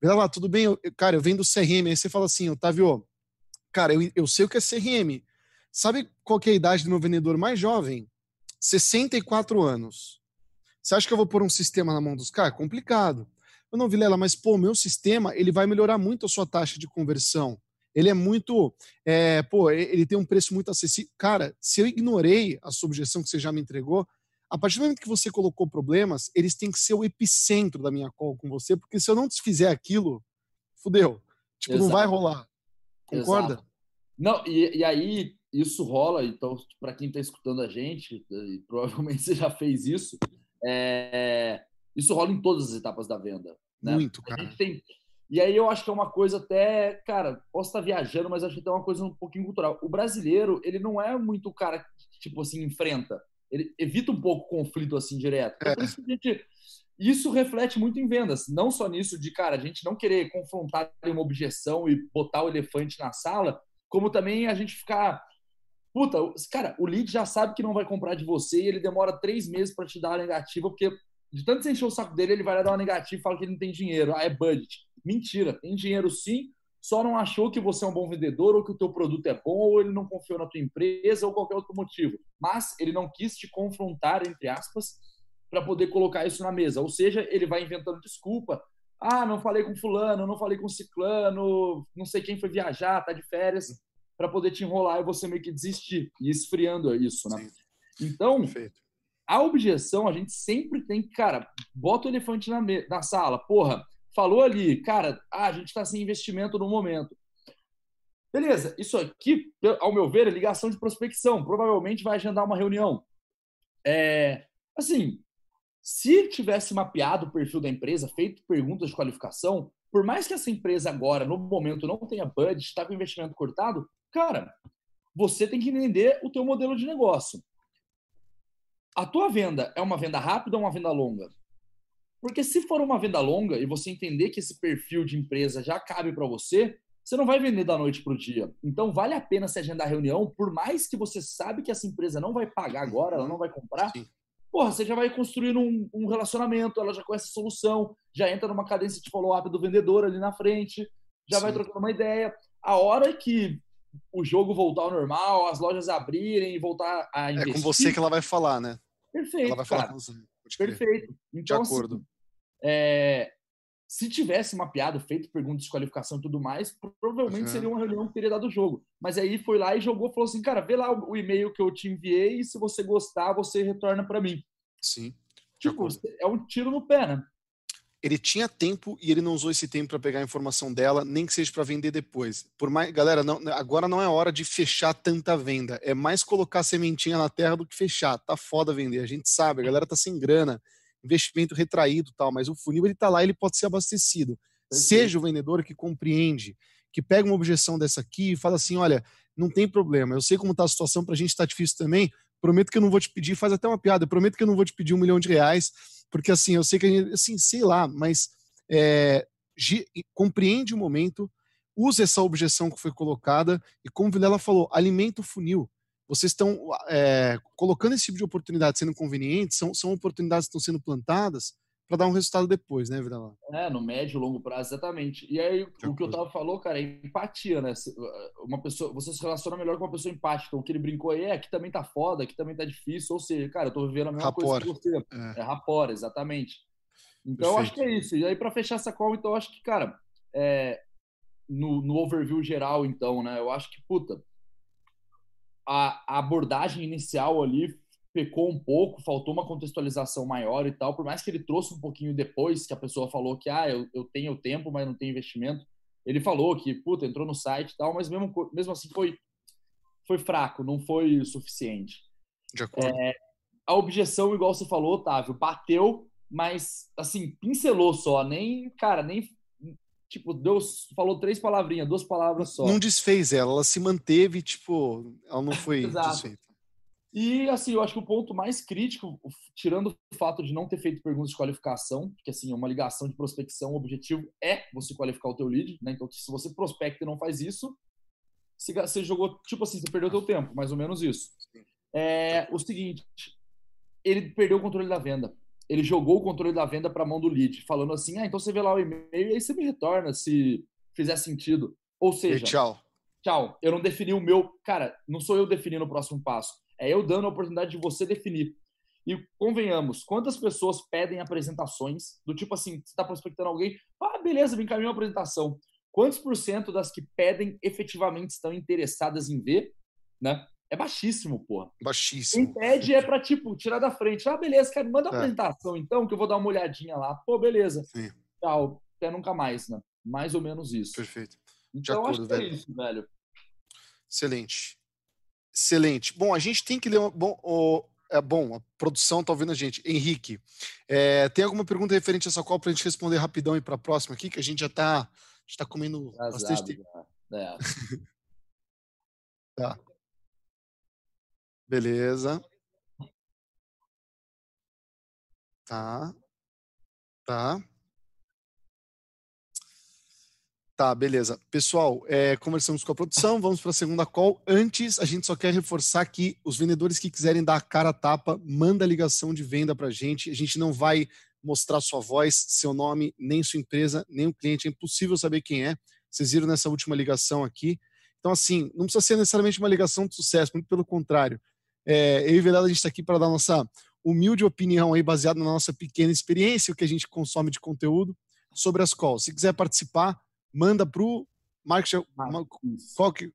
[SPEAKER 1] Vê lá, tudo bem, eu- cara, eu venho do CRM, aí você fala assim, Otávio, cara, eu, eu sei o que é CRM. Sabe qual é a idade do meu vendedor mais jovem? 64 anos. Você acha que eu vou pôr um sistema na mão dos caras? Complicado. Eu não, Vilela, mas pô, o meu sistema ele vai melhorar muito a sua taxa de conversão. Ele é muito. É, pô, ele tem um preço muito acessível. Cara, se eu ignorei a sua objeção que você já me entregou, a partir do momento que você colocou problemas, eles têm que ser o epicentro da minha call com você, porque se eu não desfizer aquilo, fudeu. Tipo, Exato. não vai rolar. Concorda? Exato.
[SPEAKER 2] Não, e, e aí isso rola, então, para quem está escutando a gente, provavelmente você já fez isso, é, isso rola em todas as etapas da venda. Né?
[SPEAKER 1] Muito, cara.
[SPEAKER 2] Tem, e aí eu acho que é uma coisa até, cara, posso estar viajando, mas acho que é uma coisa um pouquinho cultural. O brasileiro, ele não é muito o cara que, tipo assim, enfrenta. Ele evita um pouco o conflito assim direto. Então, é. por isso que a gente. Isso reflete muito em vendas. Não só nisso de, cara, a gente não querer confrontar uma objeção e botar o elefante na sala, como também a gente ficar. Puta, cara, o lead já sabe que não vai comprar de você e ele demora três meses para te dar a negativa, porque de tanto você encher o saco dele, ele vai lá dar uma negativa e fala que ele não tem dinheiro. Ah, é budget. Mentira, tem dinheiro sim, só não achou que você é um bom vendedor ou que o teu produto é bom ou ele não confiou na tua empresa ou qualquer outro motivo. Mas ele não quis te confrontar, entre aspas, para poder colocar isso na mesa. Ou seja, ele vai inventando desculpa. Ah, não falei com fulano, não falei com ciclano, não sei quem foi viajar, tá de férias, para poder te enrolar e você meio que desistir e esfriando isso, né? Sim. Então, Perfeito. a objeção a gente sempre tem que, cara, bota o elefante na, na sala. Porra, falou ali, cara, ah, a gente está sem investimento no momento. Beleza, isso aqui, ao meu ver, é ligação de prospecção. Provavelmente vai agendar uma reunião. É, assim, se tivesse mapeado o perfil da empresa, feito perguntas de qualificação, por mais que essa empresa agora, no momento, não tenha budget, está com investimento cortado, cara, você tem que entender o teu modelo de negócio. A tua venda é uma venda rápida ou uma venda longa? Porque se for uma venda longa e você entender que esse perfil de empresa já cabe para você, você não vai vender da noite para o dia. Então vale a pena se agendar reunião, por mais que você sabe que essa empresa não vai pagar agora, ela não vai comprar. Sim. Porra, você já vai construir um, um, relacionamento, ela já conhece a solução, já entra numa cadência de follow-up do vendedor ali na frente, já Sim. vai trocando uma ideia. A hora que o jogo voltar ao normal, as lojas abrirem e voltar a investir...
[SPEAKER 1] É com você que ela vai falar, né?
[SPEAKER 2] Perfeito, ela vai falar cara. com você. Perfeito. Então,
[SPEAKER 1] de assim, acordo. Assim,
[SPEAKER 2] é, se tivesse mapeado, feito perguntas de qualificação e tudo mais, provavelmente uhum. seria uma reunião que teria dado o jogo. Mas aí foi lá e jogou, falou assim, cara, vê lá o, e-mail que eu te enviei e se você gostar, você retorna para mim.
[SPEAKER 1] Sim.
[SPEAKER 2] Tipo, é um tiro no pé, né?
[SPEAKER 1] Ele tinha tempo e ele não usou esse tempo para pegar a informação dela, nem que seja para vender depois. Por mais, galera, não, agora não é hora de fechar tanta venda. É mais colocar sementinha na terra do que fechar. Tá foda vender. A gente sabe, a galera tá sem grana investimento retraído tal, mas o funil ele está lá, ele pode ser abastecido. Perfeito. Seja o vendedor que compreende, que pega uma objeção dessa aqui e fala assim, olha, não tem problema, eu sei como está a situação, para a gente está difícil também, prometo que eu não vou te pedir, faz até uma piada, prometo que eu não vou te pedir um milhão de reais, porque assim, eu sei que, a gente, assim, sei lá, mas é, compreende o momento, usa essa objeção que foi colocada e como o Vilela falou, alimenta o funil. Vocês estão é, colocando esse tipo de oportunidade sendo conveniente, são, são oportunidades que estão sendo plantadas para dar um resultado depois, né, Vidal?
[SPEAKER 2] É, no médio e longo prazo, exatamente. E aí, o que eu tava falou, cara, é empatia, né? Uma pessoa, você se relaciona melhor com uma pessoa empática. Então, o que ele brincou aí é aqui também tá foda, aqui também tá difícil. Ou seja, cara, eu tô vivendo a mesma rapor. coisa que você. É, é rapor, exatamente. Então, acho que é isso. E aí, para fechar essa call, então, acho que, cara, é, no, no overview geral, então, né? Eu acho que, puta, a, a abordagem inicial ali pecou um pouco, faltou uma contextualização maior e tal, por mais que ele trouxe um pouquinho depois, que a pessoa falou que, ah, eu, eu tenho tempo, mas não tenho investimento, ele falou que, puta, entrou no site e tal, mas mesmo, mesmo assim foi, foi fraco, não foi suficiente.
[SPEAKER 1] De acordo. É,
[SPEAKER 2] a objeção, igual você falou, Otávio, bateu, mas, assim, pincelou só, nem, cara, nem tipo, Deus falou três palavrinhas, duas palavras só.
[SPEAKER 1] Não desfez ela, ela se manteve, tipo, ela não foi desfeita.
[SPEAKER 2] E, assim, eu acho que o ponto mais crítico, tirando o fato de não ter feito perguntas de qualificação, que, assim, é uma ligação de prospecção, o objetivo é você qualificar o teu lead, né? Então, se você prospecta e não faz isso, você jogou, tipo assim, você perdeu o teu tempo, mais ou menos isso. É o seguinte, ele perdeu o controle da venda ele jogou o controle da venda para a mão do lead, falando assim: ah, então você vê lá o e-mail e aí você me retorna se fizer sentido. Ou seja,
[SPEAKER 1] e tchau.
[SPEAKER 2] Tchau. Eu não defini o meu. Cara, não sou eu definindo o próximo passo. É eu dando a oportunidade de você definir. E convenhamos, quantas pessoas pedem apresentações do tipo assim, você está prospectando alguém, ah, beleza, me encaminhou a apresentação. quantos por cento das que pedem efetivamente estão interessadas em ver, né? É baixíssimo, porra.
[SPEAKER 1] Baixíssimo.
[SPEAKER 2] Quem pede é para, tipo, tirar da frente. Ah, beleza, cara, manda uma é. apresentação então, que eu vou dar uma olhadinha lá. Pô, beleza. Sim. Tchau. Até nunca mais, né? Mais ou menos isso.
[SPEAKER 1] Perfeito.
[SPEAKER 2] Então, acordo, acho que é velho. é isso, velho.
[SPEAKER 1] Excelente. Excelente. Bom, a gente tem que ler. Bom, o, é bom, a produção tá ouvindo a gente. Henrique, é, tem alguma pergunta referente a essa qual para a gente responder rapidão e para a próxima aqui, que a gente já está tá comendo Azado, bastante tempo. É. tá. Beleza. Tá. Tá. Tá, beleza. Pessoal, é, conversamos com a produção, vamos para a segunda call. Antes, a gente só quer reforçar que os vendedores que quiserem dar a cara a tapa, manda a ligação de venda para a gente. A gente não vai mostrar sua voz, seu nome, nem sua empresa, nem o cliente. É impossível saber quem é. Vocês viram nessa última ligação aqui. Então, assim, não precisa ser necessariamente uma ligação de sucesso, muito pelo contrário. É, eu e Velada, a gente está aqui para dar nossa humilde opinião aí, baseada na nossa pequena experiência, o que a gente consome de conteúdo sobre as calls. Se quiser participar, manda para o marketing, qual que,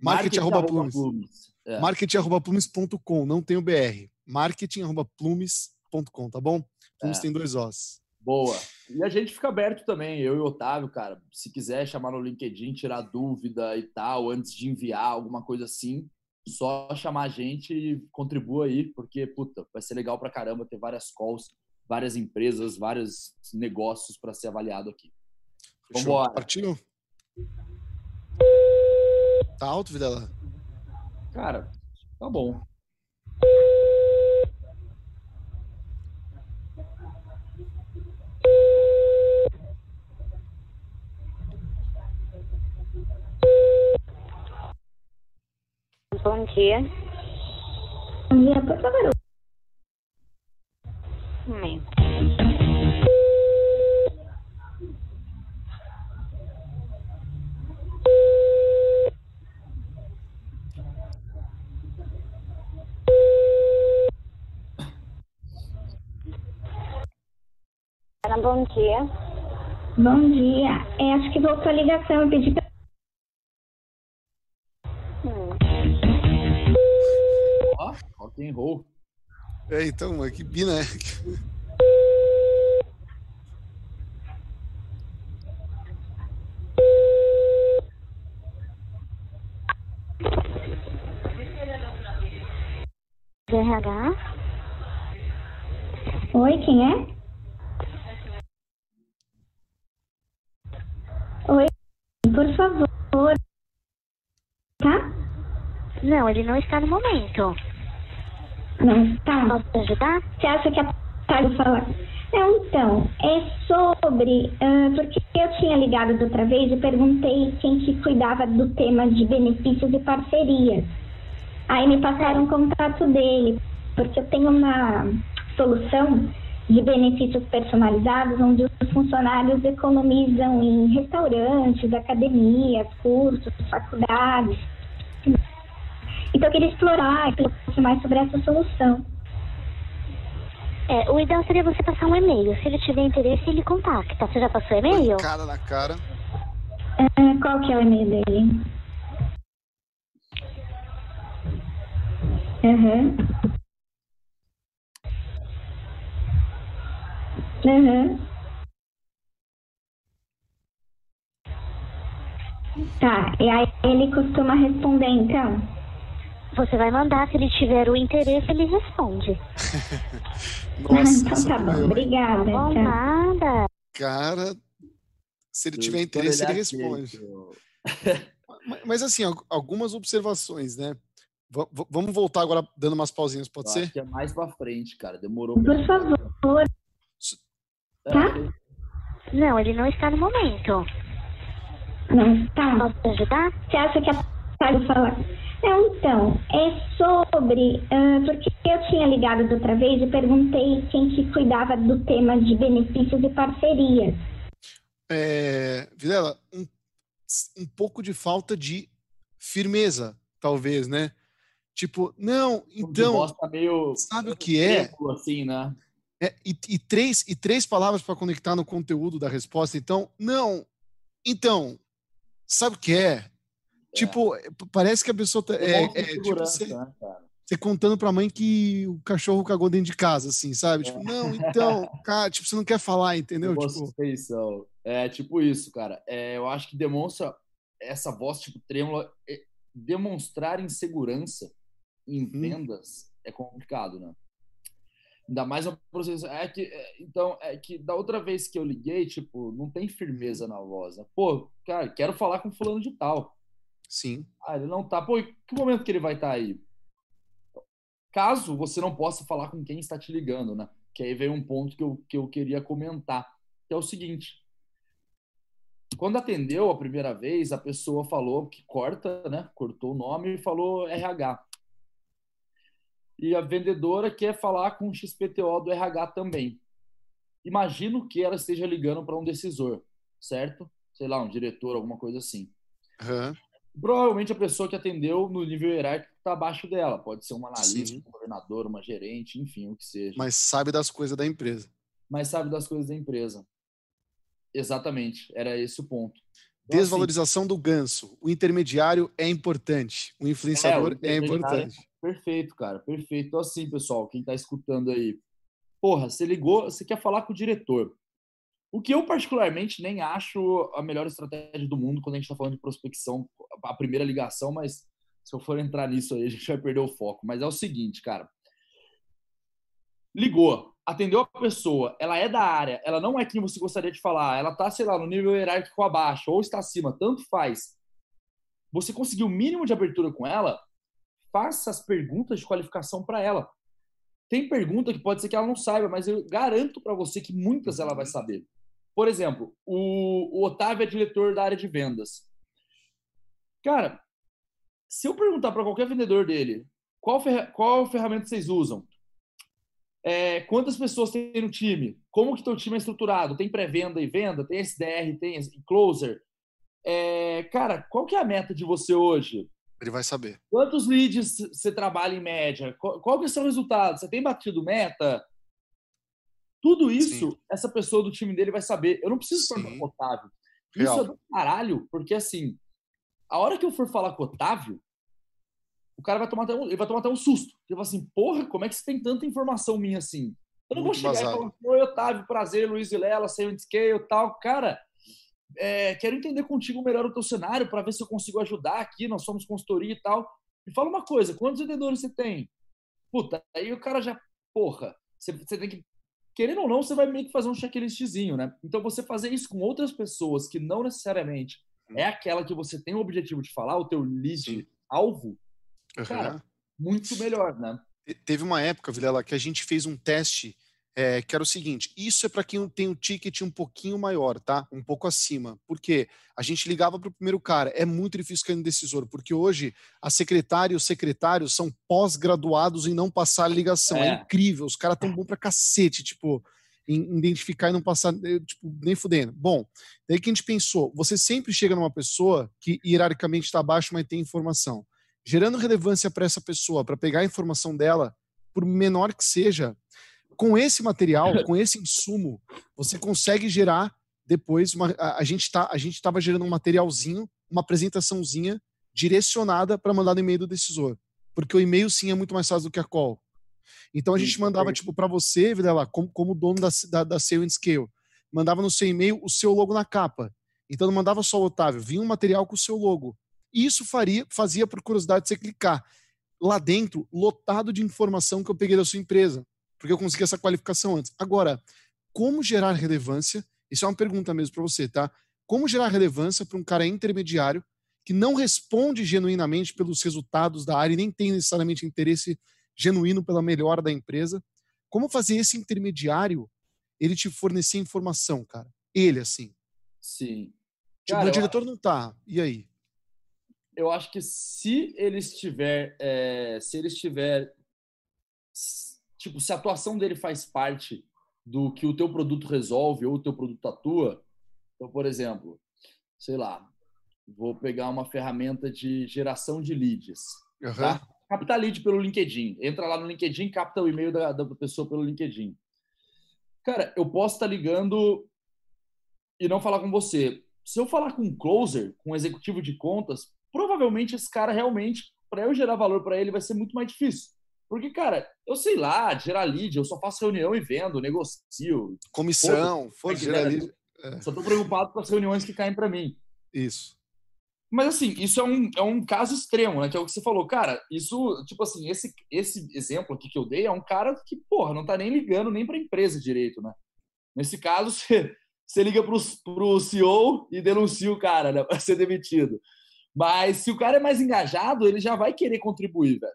[SPEAKER 1] marketing, arroba plumes. plumes. É. marketing arroba plumes.com, não tem o BR. marketing arroba plumes.com, tá bom? Plumes é. tem dois Os.
[SPEAKER 2] Boa. E a gente fica aberto também, eu e o Otávio, cara. Se quiser chamar no LinkedIn, tirar dúvida e tal, antes de enviar alguma coisa assim, só chamar a gente e contribua aí, porque, puta, vai ser legal pra caramba ter várias calls, várias empresas, vários negócios para ser avaliado aqui.
[SPEAKER 1] Vamos embora. Partiu? Tá alto, Videla?
[SPEAKER 2] Cara, tá bom.
[SPEAKER 5] Bom dia. Bom dia, por favor. Um momento. Bom dia.
[SPEAKER 6] Bom dia. É, acho que voltou a ligação. Eu pedi pra
[SPEAKER 2] rock and roll.
[SPEAKER 1] É, então, que bina é.
[SPEAKER 6] RH? Oi, quem é? Oi, por favor. Tá?
[SPEAKER 5] Não, ele não está no momento.
[SPEAKER 6] Não, tá.
[SPEAKER 5] Posso ajudar?
[SPEAKER 6] Você acha que a Thalia falar? Não, então, é sobre. Uh, porque eu tinha ligado da outra vez e perguntei quem que cuidava do tema de benefícios e parcerias. Aí me passaram o contato dele, porque eu tenho uma solução de benefícios personalizados, onde os funcionários economizam em restaurantes, academias, cursos, faculdades. Então, eu queria explorar e mais sobre essa solução.
[SPEAKER 5] É, o ideal seria você passar um e-mail. Se ele tiver interesse, ele contacta. Você já passou e-mail?
[SPEAKER 1] Cara na cara.
[SPEAKER 6] É, qual que é o e-mail dele? Uhum. Uhum. Tá, e aí ele costuma responder então?
[SPEAKER 5] Você vai mandar, se ele tiver o interesse, ele responde.
[SPEAKER 1] Nossa,
[SPEAKER 6] então tá bom, obrigada.
[SPEAKER 5] Não nada.
[SPEAKER 1] Cara, se ele tiver interesse, ele responde. Mas assim, algumas observações, né? V vamos voltar agora dando umas pausinhas, pode
[SPEAKER 2] Eu
[SPEAKER 1] ser?
[SPEAKER 2] Acho que é mais pra frente, cara. Demorou.
[SPEAKER 6] Por favor.
[SPEAKER 5] É, tá? Não, ele não está no momento.
[SPEAKER 6] Não está.
[SPEAKER 5] Posso ajudar?
[SPEAKER 6] Você acha que a Thalia falar? Não, então, é sobre. Uh, porque eu tinha ligado da outra vez e perguntei quem que cuidava do tema de benefícios e parcerias.
[SPEAKER 1] É, Vilela, um, um pouco de falta de firmeza, talvez, né? Tipo, não, então.
[SPEAKER 2] Meio,
[SPEAKER 1] sabe o que é?
[SPEAKER 2] Assim, né?
[SPEAKER 1] É, e, e, três, e três palavras para conectar no conteúdo da resposta. Então, não. Então, Sabe o que é? é. Tipo, parece que a pessoa tá, é, é, tipo você, né, você contando pra mãe que o cachorro cagou dentro de casa, assim, sabe? Tipo, é. não, então, cara, tipo, você não quer falar, entendeu? Tipo...
[SPEAKER 2] É tipo isso, cara. É, eu acho que demonstra essa voz, tipo, trêmula, é, demonstrar insegurança em hum. vendas é complicado, né? Ainda mais o processo. É que, é, então, é que da outra vez que eu liguei, tipo, não tem firmeza na voz. Né? Pô, cara, quero falar com fulano de tal.
[SPEAKER 1] Sim.
[SPEAKER 2] Ah, ele não tá. Pô, que momento que ele vai estar tá aí? Caso você não possa falar com quem está te ligando, né? Que aí vem um ponto que eu, que eu queria comentar, que é o seguinte. Quando atendeu a primeira vez, a pessoa falou que corta, né? Cortou o nome e falou RH e a vendedora quer falar com o XPTO do RH também. Imagino que ela esteja ligando para um decisor, certo? Sei lá, um diretor, alguma coisa assim.
[SPEAKER 1] Uhum.
[SPEAKER 2] Provavelmente a pessoa que atendeu no nível hierárquico está abaixo dela. Pode ser um analista, um coordenador, uma gerente, enfim, o que seja.
[SPEAKER 1] Mas sabe das coisas da empresa.
[SPEAKER 2] Mas sabe das coisas da empresa. Exatamente, era esse o ponto.
[SPEAKER 1] Então, assim, Desvalorização assim, do ganso. O intermediário é importante. O influenciador é, o é importante.
[SPEAKER 2] Perfeito, cara, perfeito. Então, assim, pessoal, quem está escutando aí, porra, você ligou, você quer falar com o diretor. O que eu, particularmente, nem acho a melhor estratégia do mundo quando a gente está falando de prospecção, a primeira ligação, mas se eu for entrar nisso aí, a gente vai perder o foco. Mas é o seguinte, cara. Ligou, atendeu a pessoa, ela é da área, ela não é quem você gostaria de falar, ela tá, sei lá, no nível hierárquico abaixo ou está acima, tanto faz. Você conseguiu o mínimo de abertura com ela, faça as perguntas de qualificação para ela. Tem pergunta que pode ser que ela não saiba, mas eu garanto para você que muitas ela vai saber. Por exemplo, o, o Otávio é diretor da área de vendas. Cara, se eu perguntar para qualquer vendedor dele qual, fer qual ferramenta vocês usam, é, quantas pessoas tem no time, como que teu time é estruturado, tem pré-venda e venda, tem SDR, tem closer, é, cara, qual que é a meta de você hoje?
[SPEAKER 1] Ele vai saber.
[SPEAKER 2] Quantos leads você trabalha em média? Qual, qual que são os resultados? Você tem batido meta? Tudo isso, Sim. essa pessoa do time dele vai saber. Eu não preciso falar com o Otávio. Real. Isso é do caralho, porque assim, a hora que eu for falar com o Otávio, o cara vai tomar até um, ele vai tomar até um susto. Ele vai assim, porra, como é que você tem tanta informação minha assim? Eu não Muito vou chegar vazado. e falar, oi, Otávio, prazer, Luiz Vilela, sei onde scale tal. Cara, é, quero entender contigo melhor o teu cenário para ver se eu consigo ajudar aqui. Nós somos consultoria e tal. Me fala uma coisa: quantos vendedores você tem? Puta, aí o cara já, porra, você, você tem que. Querendo ou não, você vai meio que fazer um checklistzinho, né? Então, você fazer isso com outras pessoas que não necessariamente é aquela que você tem o objetivo de falar, o teu lead alvo, uhum. cara, muito melhor, né?
[SPEAKER 1] Teve uma época, Vilela, que a gente fez um teste é, que era o seguinte: isso é para quem tem um ticket um pouquinho maior, tá? Um pouco acima. Porque a gente ligava para o primeiro cara. É muito difícil cair no decisor, porque hoje a secretária e os secretários são pós-graduados em não passar a ligação. É, é incrível, os caras tão bom para cacete, tipo, em identificar e não passar, eh, tipo, nem fudendo. Bom, daí que a gente pensou: você sempre chega numa pessoa que hierarquicamente está abaixo, mas tem informação. Gerando relevância para essa pessoa, para pegar a informação dela, por menor que seja, com esse material, com esse insumo, você consegue gerar depois uma, a, a gente tá a gente estava gerando um materialzinho, uma apresentaçãozinha direcionada para mandar no e-mail do decisor, porque o e-mail sim é muito mais fácil do que a call. Então a gente mandava tipo para você, lá, como, como dono da, da, da Sale and Scale, mandava no seu e-mail o seu logo na capa. Então não mandava só o Otávio, vinha um material com o seu logo. Isso faria, fazia por curiosidade você clicar lá dentro, lotado de informação que eu peguei da sua empresa porque eu consegui essa qualificação antes. Agora, como gerar relevância? Isso é uma pergunta mesmo para você, tá? Como gerar relevância para um cara intermediário que não responde genuinamente pelos resultados da área e nem tem necessariamente interesse genuíno pela melhora da empresa? Como fazer esse intermediário ele te fornecer informação, cara? Ele, assim.
[SPEAKER 2] Sim.
[SPEAKER 1] Tipo, cara, o diretor não tá. E aí?
[SPEAKER 2] Eu acho que se ele estiver, é, se ele estiver tipo, se a atuação dele faz parte do que o teu produto resolve ou o teu produto atua, então, por exemplo, sei lá, vou pegar uma ferramenta de geração de leads, uhum. tá? Capta lead pelo LinkedIn. Entra lá no LinkedIn, capta o e-mail da, da pessoa pelo LinkedIn. Cara, eu posso estar ligando e não falar com você. se eu falar com um closer, com um executivo de contas, provavelmente esse cara realmente, para eu gerar valor para ele, vai ser muito mais difícil. Porque, cara, eu sei lá, gerar lead, eu só faço reunião e vendo, negocio.
[SPEAKER 1] Comissão, for gerar lead.
[SPEAKER 2] É. Só tô preocupado com as reuniões que caem para mim.
[SPEAKER 1] Isso.
[SPEAKER 2] Mas, assim, isso é um, é um caso extremo, né? Que é o que você falou. Cara, isso, tipo assim, esse, esse exemplo aqui que eu dei é um cara que, porra, não tá nem ligando nem pra empresa direito, né? Nesse caso, você, você liga pro, pro CEO e denuncia o cara, né? Pra ser demitido. Mas se o cara é mais engajado, ele já vai querer contribuir, velho.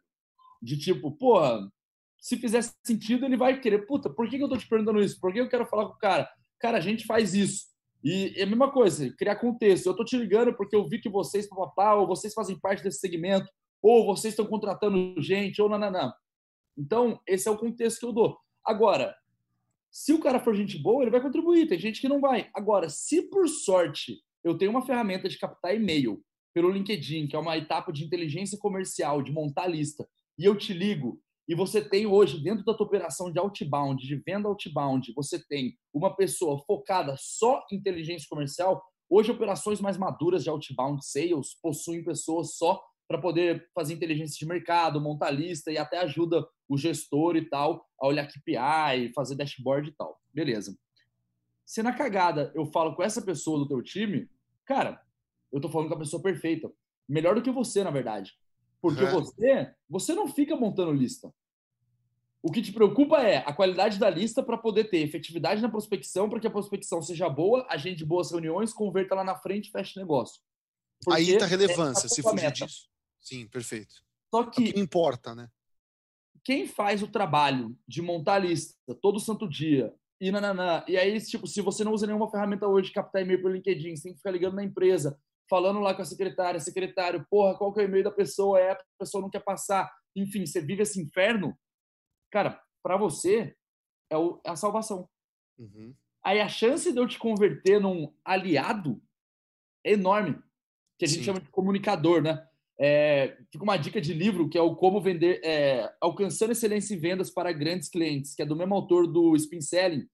[SPEAKER 2] De tipo, porra, se fizer sentido, ele vai querer. Puta, por que eu tô te perguntando isso? Por que eu quero falar com o cara? Cara, a gente faz isso. E é a mesma coisa, criar contexto. Eu tô te ligando porque eu vi que vocês, papapá, ou vocês fazem parte desse segmento, ou vocês estão contratando gente, ou não. Então, esse é o contexto que eu dou. Agora, se o cara for gente boa, ele vai contribuir. Tem gente que não vai. Agora, se por sorte eu tenho uma ferramenta de captar e-mail pelo LinkedIn, que é uma etapa de inteligência comercial, de montar lista, e eu te ligo, e você tem hoje, dentro da tua operação de outbound, de venda outbound, você tem uma pessoa focada só em inteligência comercial. Hoje, operações mais maduras de outbound sales possuem pessoas só para poder fazer inteligência de mercado, montar lista e até ajuda o gestor e tal a olhar KPI, fazer dashboard e tal. Beleza. Se na cagada eu falo com essa pessoa do teu time, cara, eu tô falando com a pessoa perfeita. Melhor do que você, na verdade. Porque é. você, você não fica montando lista. O que te preocupa é a qualidade da lista para poder ter efetividade na prospecção, para que a prospecção seja boa, agende boas reuniões, converta lá na frente e feche negócio.
[SPEAKER 1] Porque Aí a relevância, se fugir disso. Sim, perfeito.
[SPEAKER 2] Só
[SPEAKER 1] é
[SPEAKER 2] que,
[SPEAKER 1] é que importa, né?
[SPEAKER 2] Quem faz o trabalho de montar a lista todo santo dia e nananã, e aí, tipo, se você não usa nenhuma ferramenta hoje de captar e-mail pelo LinkedIn, você tem que ficar ligando na empresa, falando lá com a secretária, secretário, porra, qual que é o e-mail da pessoa? É, a pessoa não quer passar. Enfim, você vive esse inferno. Cara, para você é, o, é, a salvação. Uhum. Aí a chance de eu te converter num aliado é enorme. Que a gente Sim. chama de comunicador, né? É, fica uma dica de livro que é o Como Vender, é, Alcançando Excelência em Vendas para Grandes Clientes, que é do mesmo autor do Spin Selling,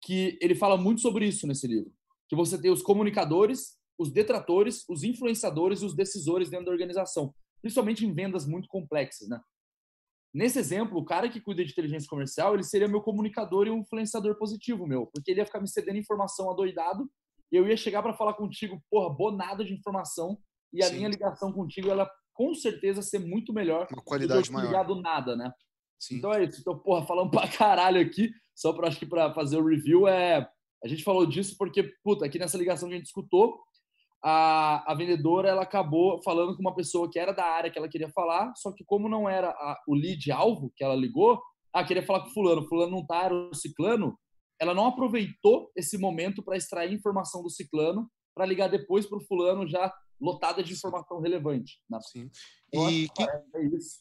[SPEAKER 2] que ele fala muito sobre isso nesse livro. Que você tem os comunicadores os detratores, os influenciadores e os decisores dentro da organização, principalmente em vendas muito complexas, né? Nesse exemplo, o cara que cuida de inteligência comercial, ele seria meu comunicador e um influenciador positivo meu, porque ele ia ficar me cedendo informação adoidado e eu ia chegar para falar contigo, porra, bonado de informação e a Sim. minha ligação contigo, ela com certeza ser muito melhor
[SPEAKER 1] Uma qualidade
[SPEAKER 2] do
[SPEAKER 1] maior.
[SPEAKER 2] nada, né?
[SPEAKER 1] Sim.
[SPEAKER 2] Então é isso. Então, porra, falando pra caralho aqui, só para acho que para fazer o review é a gente falou disso porque, puta, aqui nessa ligação que a gente escutou, a, a vendedora ela acabou falando com uma pessoa que era da área que ela queria falar, só que como não era a, o lead alvo que ela ligou, ah, queria falar com fulano, fulano não tá, era o ciclano, ela não aproveitou esse momento para extrair informação do ciclano para ligar depois para o fulano já lotada de informação relevante.
[SPEAKER 1] Né? Sim. E que, é isso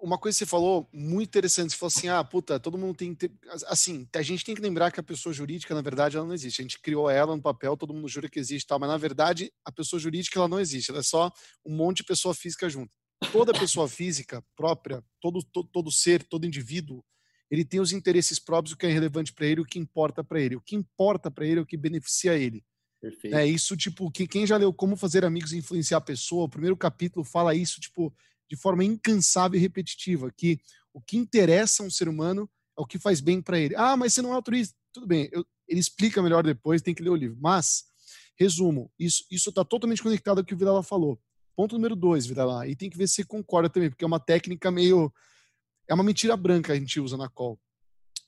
[SPEAKER 1] uma coisa que você falou muito interessante, você falou assim, ah, puta, todo mundo tem. Assim, a gente tem que lembrar que a pessoa jurídica, na verdade, ela não existe. A gente criou ela no papel, todo mundo jura que existe tal, mas na verdade, a pessoa jurídica, ela não existe. Ela é só um monte de pessoa física junto. Toda pessoa física própria, todo, todo, todo ser, todo indivíduo, ele tem os interesses próprios, o que é relevante para ele, o que importa para ele. O que importa para ele é o que beneficia ele. Perfeito. É isso, tipo, que quem já leu Como Fazer Amigos e Influenciar a Pessoa, o primeiro capítulo fala isso, tipo, de forma incansável e repetitiva, que o que interessa a um ser humano é o que faz bem para ele. Ah, mas você não é altruísta. Tudo bem, eu, ele explica melhor depois, tem que ler o livro. Mas, resumo, isso está totalmente conectado ao que o Vidal falou. Ponto número dois, Vidal, e tem que ver se você concorda também, porque é uma técnica meio. É uma mentira branca a gente usa na call.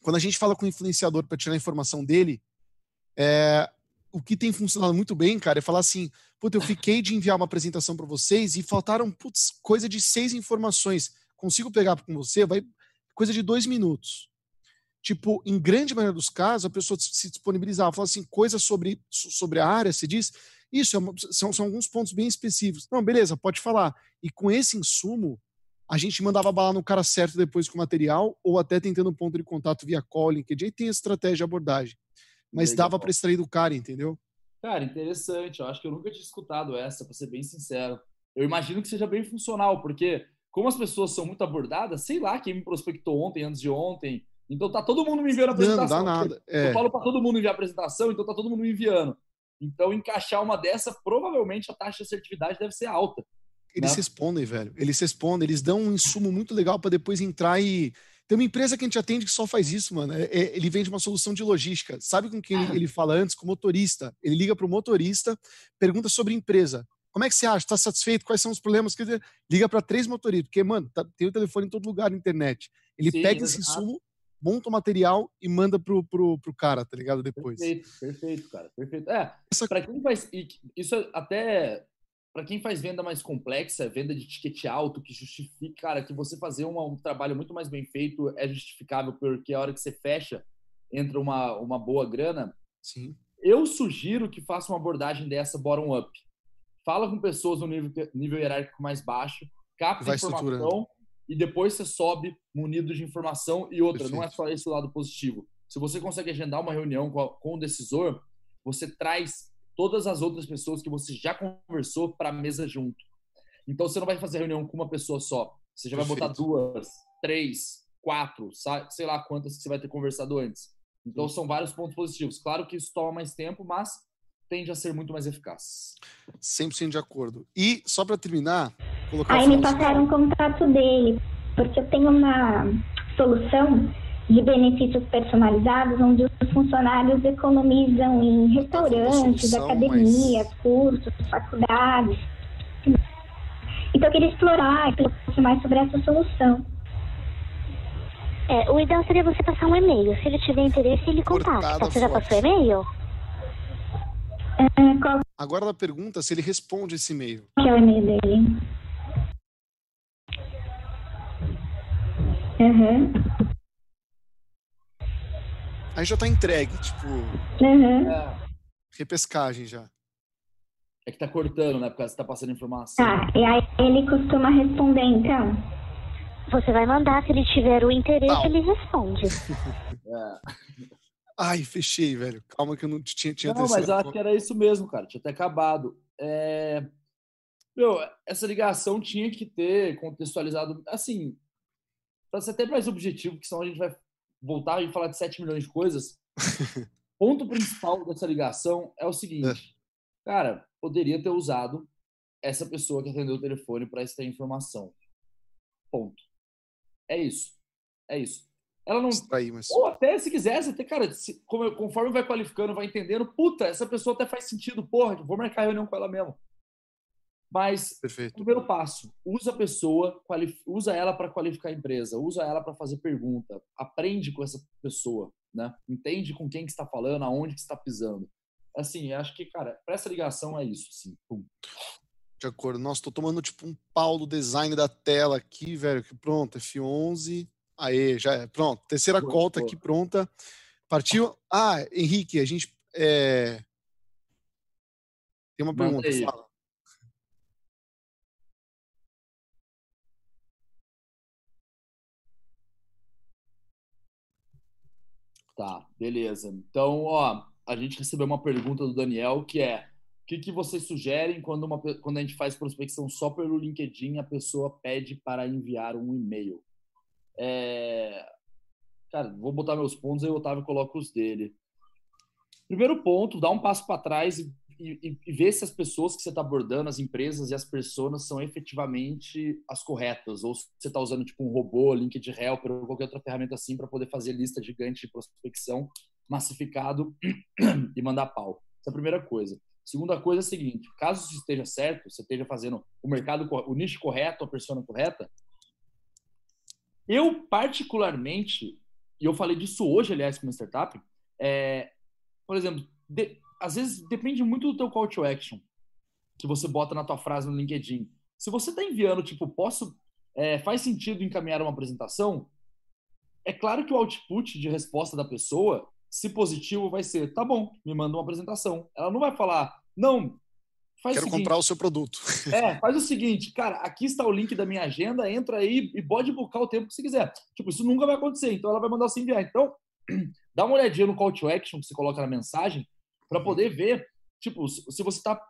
[SPEAKER 1] Quando a gente fala com o influenciador para tirar a informação dele, é, o que tem funcionado muito bem, cara, é falar assim: Puta, eu fiquei de enviar uma apresentação para vocês e faltaram, putz, coisa de seis informações. Consigo pegar com você? Vai coisa de dois minutos. Tipo, em grande maioria dos casos, a pessoa se disponibilizava, fala assim, coisa sobre, sobre a área, se diz, isso é uma, são, são alguns pontos bem específicos. Não, beleza, pode falar. E com esse insumo, a gente mandava bala no cara certo depois com o material, ou até tentando um ponto de contato via call, LinkedIn, aí tem a estratégia de abordagem mas Legal. dava para extrair do cara, entendeu?
[SPEAKER 2] Cara, interessante. Eu acho que eu nunca tinha escutado essa, para ser bem sincero. Eu imagino que seja bem funcional, porque como as pessoas são muito abordadas, sei lá quem me prospectou ontem, antes de ontem. Então tá todo mundo me enviando a apresentação.
[SPEAKER 1] Não, dá nada. É.
[SPEAKER 2] Eu falo para todo mundo enviar a apresentação, então tá todo mundo me enviando. Então, encaixar uma dessa, provavelmente a taxa de assertividade deve ser alta.
[SPEAKER 1] Eles né? respondem, velho. Eles respondem, eles dão um insumo muito legal para depois entrar e. Tem uma empresa que a gente atende que só faz isso, mano. É, é, ele vende uma solução de logística. Sabe com quem ele, ele fala antes? Com o motorista. Ele liga para o motorista, pergunta sobre a empresa. Como é que você acha? Está satisfeito? Quais são os problemas? Quer dizer, liga para três motoristas, porque, mano, tá, tem o telefone em todo lugar na internet. Ele Sim, pega esse insumo, monta o material e manda pro, pro, pro cara, tá ligado? Depois.
[SPEAKER 2] Perfeito, perfeito, cara. Perfeito. É, Essa... para quem faz. Isso até para quem faz venda mais complexa, venda de ticket alto, que justifica, cara, que você fazer uma, um trabalho muito mais bem feito é justificável, porque a hora que você fecha, entra uma, uma boa grana.
[SPEAKER 1] Sim.
[SPEAKER 2] Eu sugiro que faça uma abordagem dessa bottom-up. Fala com pessoas no nível, nível hierárquico mais baixo, capta informação e depois você sobe munido de informação. E outra, Perfeito. não é só esse lado positivo. Se você consegue agendar uma reunião com, a, com o decisor, você traz todas as outras pessoas que você já conversou para a mesa junto. Então você não vai fazer reunião com uma pessoa só. Você já vai botar duas, três, quatro, sei lá quantas que você vai ter conversado antes. Então são vários pontos positivos. Claro que isso toma mais tempo, mas tende a ser muito mais eficaz.
[SPEAKER 1] 100% de acordo. E só para terminar,
[SPEAKER 6] colocar Aí me passaram o contato dele, porque eu tenho uma solução de benefícios personalizados, onde os funcionários economizam em restaurantes, academias, mas... cursos, faculdades. Então, eu queria explorar e mais sobre essa solução.
[SPEAKER 5] É, o ideal seria você passar um e-mail. Se ele tiver interesse, ele contata. Você já passou e-mail?
[SPEAKER 1] É, qual... Agora ela pergunta se ele responde esse e-mail.
[SPEAKER 6] Qual é o e-mail dele? Uhum.
[SPEAKER 1] Aí já tá entregue, tipo.
[SPEAKER 6] Uhum.
[SPEAKER 1] É, repescagem já.
[SPEAKER 2] É que tá cortando, né? Porque você tá passando informação.
[SPEAKER 6] Tá, e aí ele costuma responder, então.
[SPEAKER 5] Você vai mandar, se ele tiver o interesse, não. ele responde.
[SPEAKER 2] é.
[SPEAKER 1] Ai, fechei, velho. Calma que eu não tinha tinha
[SPEAKER 2] Não, mas acho que era isso mesmo, cara. Tinha até acabado. É... Meu, essa ligação tinha que ter contextualizado, assim, para ser até mais objetivo, que senão a gente vai voltar e falar de 7 milhões de coisas. ponto principal dessa ligação é o seguinte: é. cara, poderia ter usado essa pessoa que atendeu o telefone para extrair informação. Ponto. É isso. É isso. Ela não.
[SPEAKER 1] Extrair, mas...
[SPEAKER 2] Ou até se quisesse, até, cara, se, conforme vai qualificando, vai entendendo, puta, essa pessoa até faz sentido, porra, vou marcar reunião com ela mesmo. Mas,
[SPEAKER 1] Perfeito.
[SPEAKER 2] primeiro passo, usa a pessoa, usa ela para qualificar a empresa, usa ela para fazer pergunta, aprende com essa pessoa, né? Entende com quem que está falando, aonde que está pisando. Assim, acho que, cara, para essa ligação é isso, sim. Pum.
[SPEAKER 1] De acordo. Nossa, tô tomando tipo um pau do design da tela aqui, velho. Que pronto, F11. Aê, já é. Pronto. Terceira boa, cota boa. aqui pronta. Partiu. Ah, Henrique, a gente. É... Tem uma pergunta. Fala.
[SPEAKER 2] Tá, beleza. Então, ó, a gente recebeu uma pergunta do Daniel que é: o que, que vocês sugerem quando, uma, quando a gente faz prospecção só pelo LinkedIn a pessoa pede para enviar um e-mail? É... Cara, vou botar meus pontos e o Otávio coloca os dele. Primeiro ponto, dá um passo para trás e e, e, ver se as pessoas que você está abordando, as empresas e as pessoas são efetivamente as corretas, ou se você está usando tipo um robô, LinkedIn Helper ou qualquer outra ferramenta assim para poder fazer lista gigante de prospecção massificado e mandar pau. Essa é a primeira coisa. Segunda coisa é a seguinte: caso isso esteja certo, você esteja fazendo o mercado, o nicho correto, a persona correta, eu particularmente, e eu falei disso hoje, aliás, com uma startup, é, por exemplo, de, às vezes depende muito do teu call to action que você bota na tua frase no LinkedIn. Se você está enviando, tipo, posso, é, faz sentido encaminhar uma apresentação, é claro que o output de resposta da pessoa, se positivo, vai ser, tá bom, me manda uma apresentação. Ela não vai falar, não, faz
[SPEAKER 1] Quero
[SPEAKER 2] o seguinte,
[SPEAKER 1] comprar o seu produto.
[SPEAKER 2] É, faz o seguinte, cara, aqui está o link da minha agenda, entra aí e pode buscar o tempo que você quiser. Tipo, isso nunca vai acontecer, então ela vai mandar você enviar. Então, dá uma olhadinha no call to action que você coloca na mensagem, para poder ver, tipo, se você está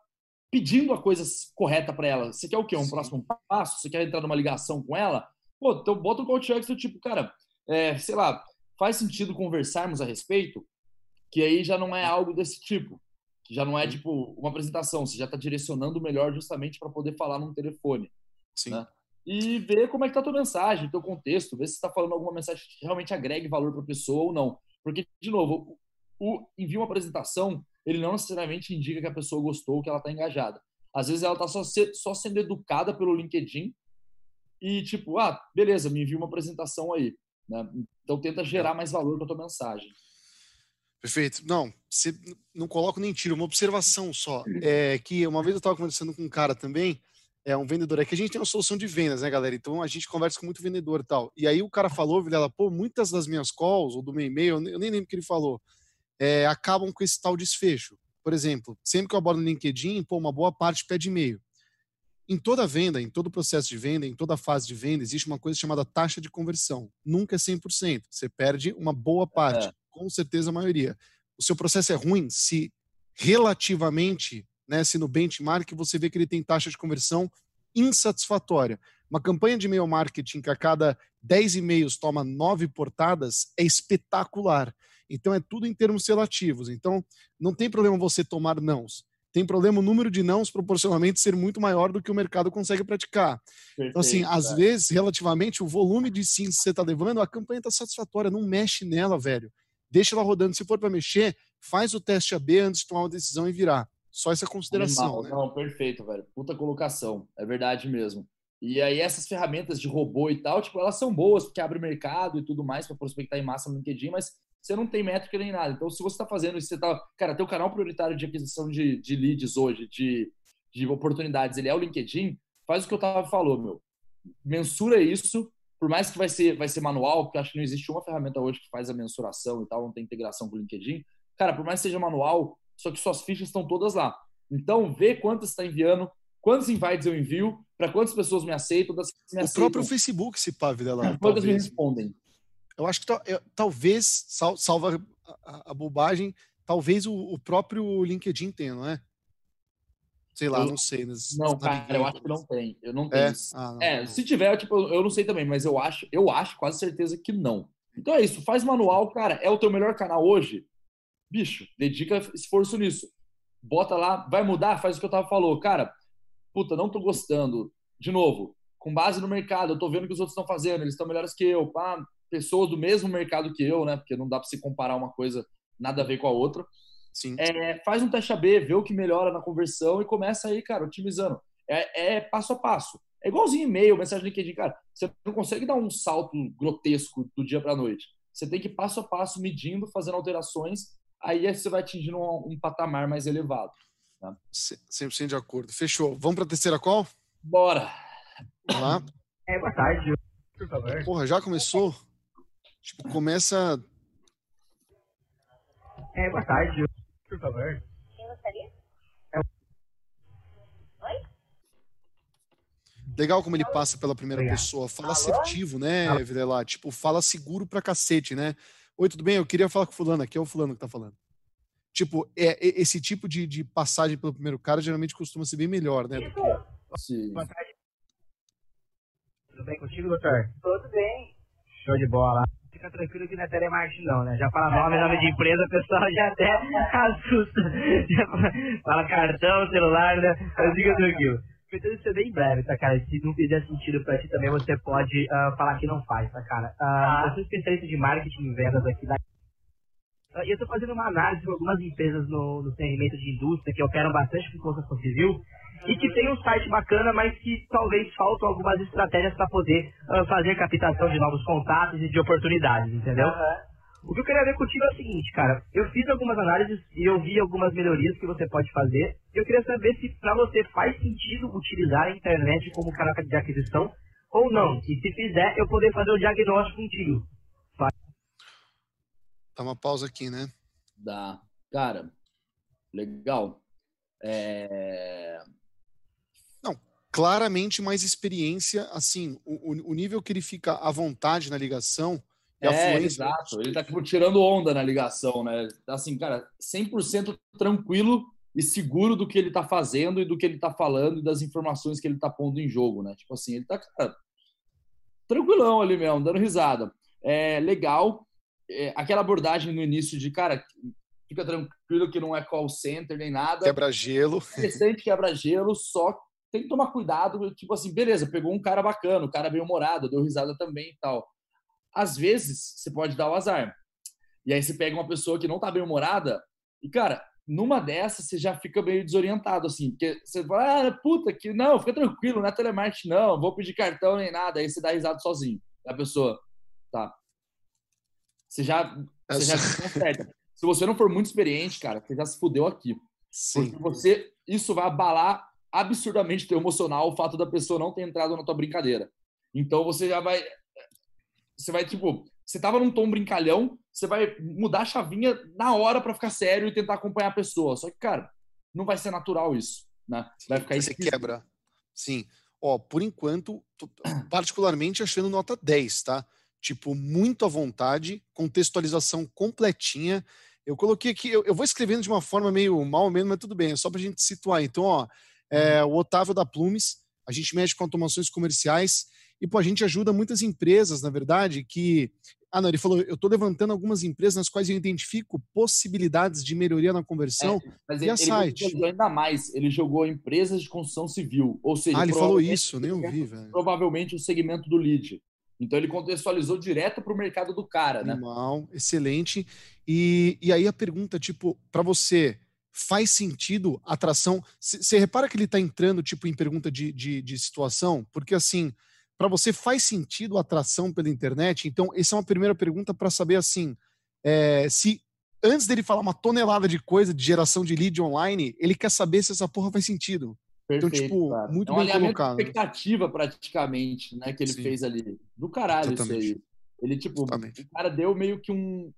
[SPEAKER 2] pedindo a coisa correta para ela. Você quer o quê? Um Sim. próximo passo? Você quer entrar numa ligação com ela? Pô, então bota um call to action, tipo, cara, é, sei lá, faz sentido conversarmos a respeito? Que aí já não é algo desse tipo. Que já não é tipo uma apresentação, você já está direcionando melhor justamente para poder falar num telefone. Sim. Né? E ver como é que tá a tua mensagem, teu contexto, ver se está falando alguma mensagem que realmente agregue valor para a pessoa ou não. Porque, de novo, o, o envio uma apresentação, ele não necessariamente indica que a pessoa gostou, que ela está engajada. Às vezes ela está só, só sendo educada pelo LinkedIn e tipo, ah, beleza, me envia uma apresentação aí. Né? Então tenta gerar mais valor para tua mensagem.
[SPEAKER 1] Perfeito. Não, você não coloco nem tiro. Uma observação só. É que uma vez eu estava conversando com um cara também, é um vendedor. É que a gente tem uma solução de vendas, né, galera? Então a gente conversa com muito vendedor e tal. E aí o cara falou, Vilela, pô, muitas das minhas calls ou do meu e-mail, eu nem lembro o que ele falou, é, acabam com esse tal desfecho. Por exemplo, sempre que eu abordo no LinkedIn, pô, uma boa parte pede e-mail. Em toda venda, em todo processo de venda, em toda fase de venda, existe uma coisa chamada taxa de conversão. Nunca é 100%. Você perde uma boa parte, é. com certeza a maioria. O seu processo é ruim se relativamente, né, se no benchmark você vê que ele tem taxa de conversão insatisfatória. Uma campanha de e-mail marketing que a cada 10 e-mails toma 9 portadas é espetacular. Então é tudo em termos relativos. Então não tem problema você tomar nãos tem problema o número de nãos proporcionalmente ser muito maior do que o mercado consegue praticar. Perfeito, então, assim, às vezes, relativamente, o volume de sims que você está levando, a campanha está satisfatória, não mexe nela, velho. Deixa ela rodando. Se for para mexer, faz o teste AB antes de tomar uma decisão e virar. Só essa consideração. Né?
[SPEAKER 2] Não, perfeito, velho. Puta colocação. É verdade mesmo. E aí, essas ferramentas de robô e tal, tipo, elas são boas porque abre mercado e tudo mais para prospectar em massa no LinkedIn, mas você não tem métrica nem nada. Então, se você está fazendo isso, você está. Cara, teu canal prioritário de aquisição de, de leads hoje, de, de oportunidades, ele é o LinkedIn, faz o que eu tava falou, meu. Mensura isso, por mais que vai ser, vai ser manual, porque acho que não existe uma ferramenta hoje que faz a mensuração e tal, não tem integração com o LinkedIn. Cara, por mais que seja manual, só que suas fichas estão todas lá. Então, vê quantas está enviando, quantos invites eu envio, para quantas pessoas me aceitam, das me
[SPEAKER 1] O aceitam. próprio Facebook se pá, vida lá.
[SPEAKER 2] Quantas talvez. me respondem.
[SPEAKER 1] Eu acho que eu, talvez, sal, salva a, a, bobagem, talvez o, o, próprio LinkedIn tenha, não é? Sei lá, eu, não sei.
[SPEAKER 2] Não, cara, eu acho que não tem. Eu não tenho. É, ah, não, é se tiver, tipo, eu não sei também, mas eu acho, eu acho quase certeza que não. Então é isso, faz manual, cara. É o teu melhor canal hoje? Bicho, dedica esforço nisso. Bota lá, vai mudar, faz o que eu tava falando. Cara, puta, não tô gostando. De novo, com base no mercado, eu tô vendo o que os outros estão fazendo, eles estão melhores que eu, pá, pessoas do mesmo mercado que eu, né? Porque não dá para se comparar uma coisa nada a ver com a outra. Sim. É, faz um teste AB, vê o que melhora na conversão e começa aí, cara, otimizando. É, é passo a passo. É igualzinho e-mail, mensagem LinkedIn, cara. Você não consegue dar um salto grotesco do dia para a noite. Você tem que passo a passo medindo, fazendo alterações. Aí você vai atingindo um, um patamar mais elevado. Tá?
[SPEAKER 1] 100% de acordo. Fechou. Vamos para a terceira call?
[SPEAKER 2] Bora.
[SPEAKER 1] Vamos lá.
[SPEAKER 7] É, boa tarde.
[SPEAKER 1] Por favor. Porra, já começou? Tipo, começa.
[SPEAKER 7] É, boa tarde. Por favor.
[SPEAKER 8] Quem gostaria?
[SPEAKER 1] É... Oi? Legal como ele passa pela primeira Obrigado. pessoa. Fala Alô? assertivo, né, Alô? Vilela? Tipo, fala seguro pra cacete, né? Oi, tudo bem? Eu queria falar com o fulano. Aqui é o fulano que tá falando. Tipo, é, é esse tipo de, de passagem pelo primeiro cara geralmente costuma ser bem melhor, né? Do que...
[SPEAKER 7] Sim. Boa tarde. Tudo bem contigo, doutor?
[SPEAKER 8] Tudo bem.
[SPEAKER 7] Show de bola fica tranquilo que não é telemarketing não, né? Já fala nome, nome de empresa, o pessoal já até assusta. fala cartão, celular, né? Mas fica tranquilo. Pretendo ser bem breve, tá, cara? Se não fizer sentido pra ti também, você pode uh, falar que não faz, tá, cara? Uh, eu sou especialista de marketing e vendas aqui da Uh, eu estou fazendo uma análise de algumas empresas no, no segmento de indústria que operam bastante com construção civil e que tem um site bacana, mas que talvez faltam algumas estratégias para poder uh, fazer captação de novos contatos e de oportunidades, entendeu? Uhum. O que eu queria ver contigo é o seguinte, cara. Eu fiz algumas análises e eu vi algumas melhorias que você pode fazer. Eu queria saber se para você faz sentido utilizar a internet como canal de aquisição ou não. E se fizer, eu poder fazer o diagnóstico contigo. Vai.
[SPEAKER 1] Dá uma pausa aqui, né?
[SPEAKER 2] Dá. Cara, legal. É
[SPEAKER 1] claramente mais experiência, assim, o, o nível que ele fica à vontade na ligação
[SPEAKER 2] e é, fluência. Exato, ele tá tipo, tirando onda na ligação, né? Tá assim, cara, 100% tranquilo e seguro do que ele tá fazendo e do que ele tá falando e das informações que ele tá pondo em jogo, né? Tipo assim, ele tá, cara, tranquilão ali mesmo, dando risada. É legal. É, aquela abordagem no início de, cara, fica tranquilo que não é call center nem nada.
[SPEAKER 1] Quebra-gelo.
[SPEAKER 2] Interessante, quebra-gelo, só tem que tomar cuidado. Tipo assim, beleza, pegou um cara bacana, o cara bem humorado, deu risada também e tal. Às vezes, você pode dar o azar. E aí você pega uma pessoa que não tá bem humorada e, cara, numa dessas você já fica meio desorientado, assim, porque você fala, ah, puta, que não, fica tranquilo, não é telemarketing, não, vou pedir cartão nem nada, aí você dá risada sozinho. A pessoa, tá. Você já, você já Se você não for muito experiente, cara, você já se fudeu aqui. Sim. Porque você, isso vai abalar absurdamente teu emocional o fato da pessoa não ter entrado na tua brincadeira. Então você já vai. Você vai, tipo, você tava num tom brincalhão, você vai mudar a chavinha na hora para ficar sério e tentar acompanhar a pessoa. Só que, cara, não vai ser natural isso, né? Vai ficar
[SPEAKER 1] Você quebra. Sim. Ó, por enquanto, particularmente achando nota 10, tá? Tipo, muito à vontade, contextualização completinha. Eu coloquei aqui, eu, eu vou escrevendo de uma forma meio mal mesmo, mas tudo bem, é só pra gente situar. Então, ó, é, o Otávio da Plumes, a gente mexe com automações comerciais e pô, a gente ajuda muitas empresas, na verdade, que ah, não, ele falou, eu estou levantando algumas empresas nas quais eu identifico possibilidades de melhoria na conversão é,
[SPEAKER 2] mas ele, site. Ele jogou ainda mais, ele jogou empresas de construção civil, ou seja...
[SPEAKER 1] Ah, ele falou isso, nem ouvi, velho.
[SPEAKER 2] Provavelmente o segmento do lead. Então ele contextualizou direto para o mercado do cara, né?
[SPEAKER 1] Normal, excelente. E, e aí a pergunta, tipo, para você, faz sentido atração? Você repara que ele está entrando, tipo, em pergunta de, de, de situação? Porque assim para você faz sentido atração pela internet? Então, essa é uma primeira pergunta para saber assim, é, se antes dele falar uma tonelada de coisa de geração de lead online, ele quer saber se essa porra faz sentido.
[SPEAKER 2] Então, Perfeito, então, tipo, cara. muito é um bem colocado. Né? expectativa praticamente, né, que ele Sim. fez ali. Do caralho Exatamente. isso aí. Ele, tipo, Exatamente. o cara deu meio que um.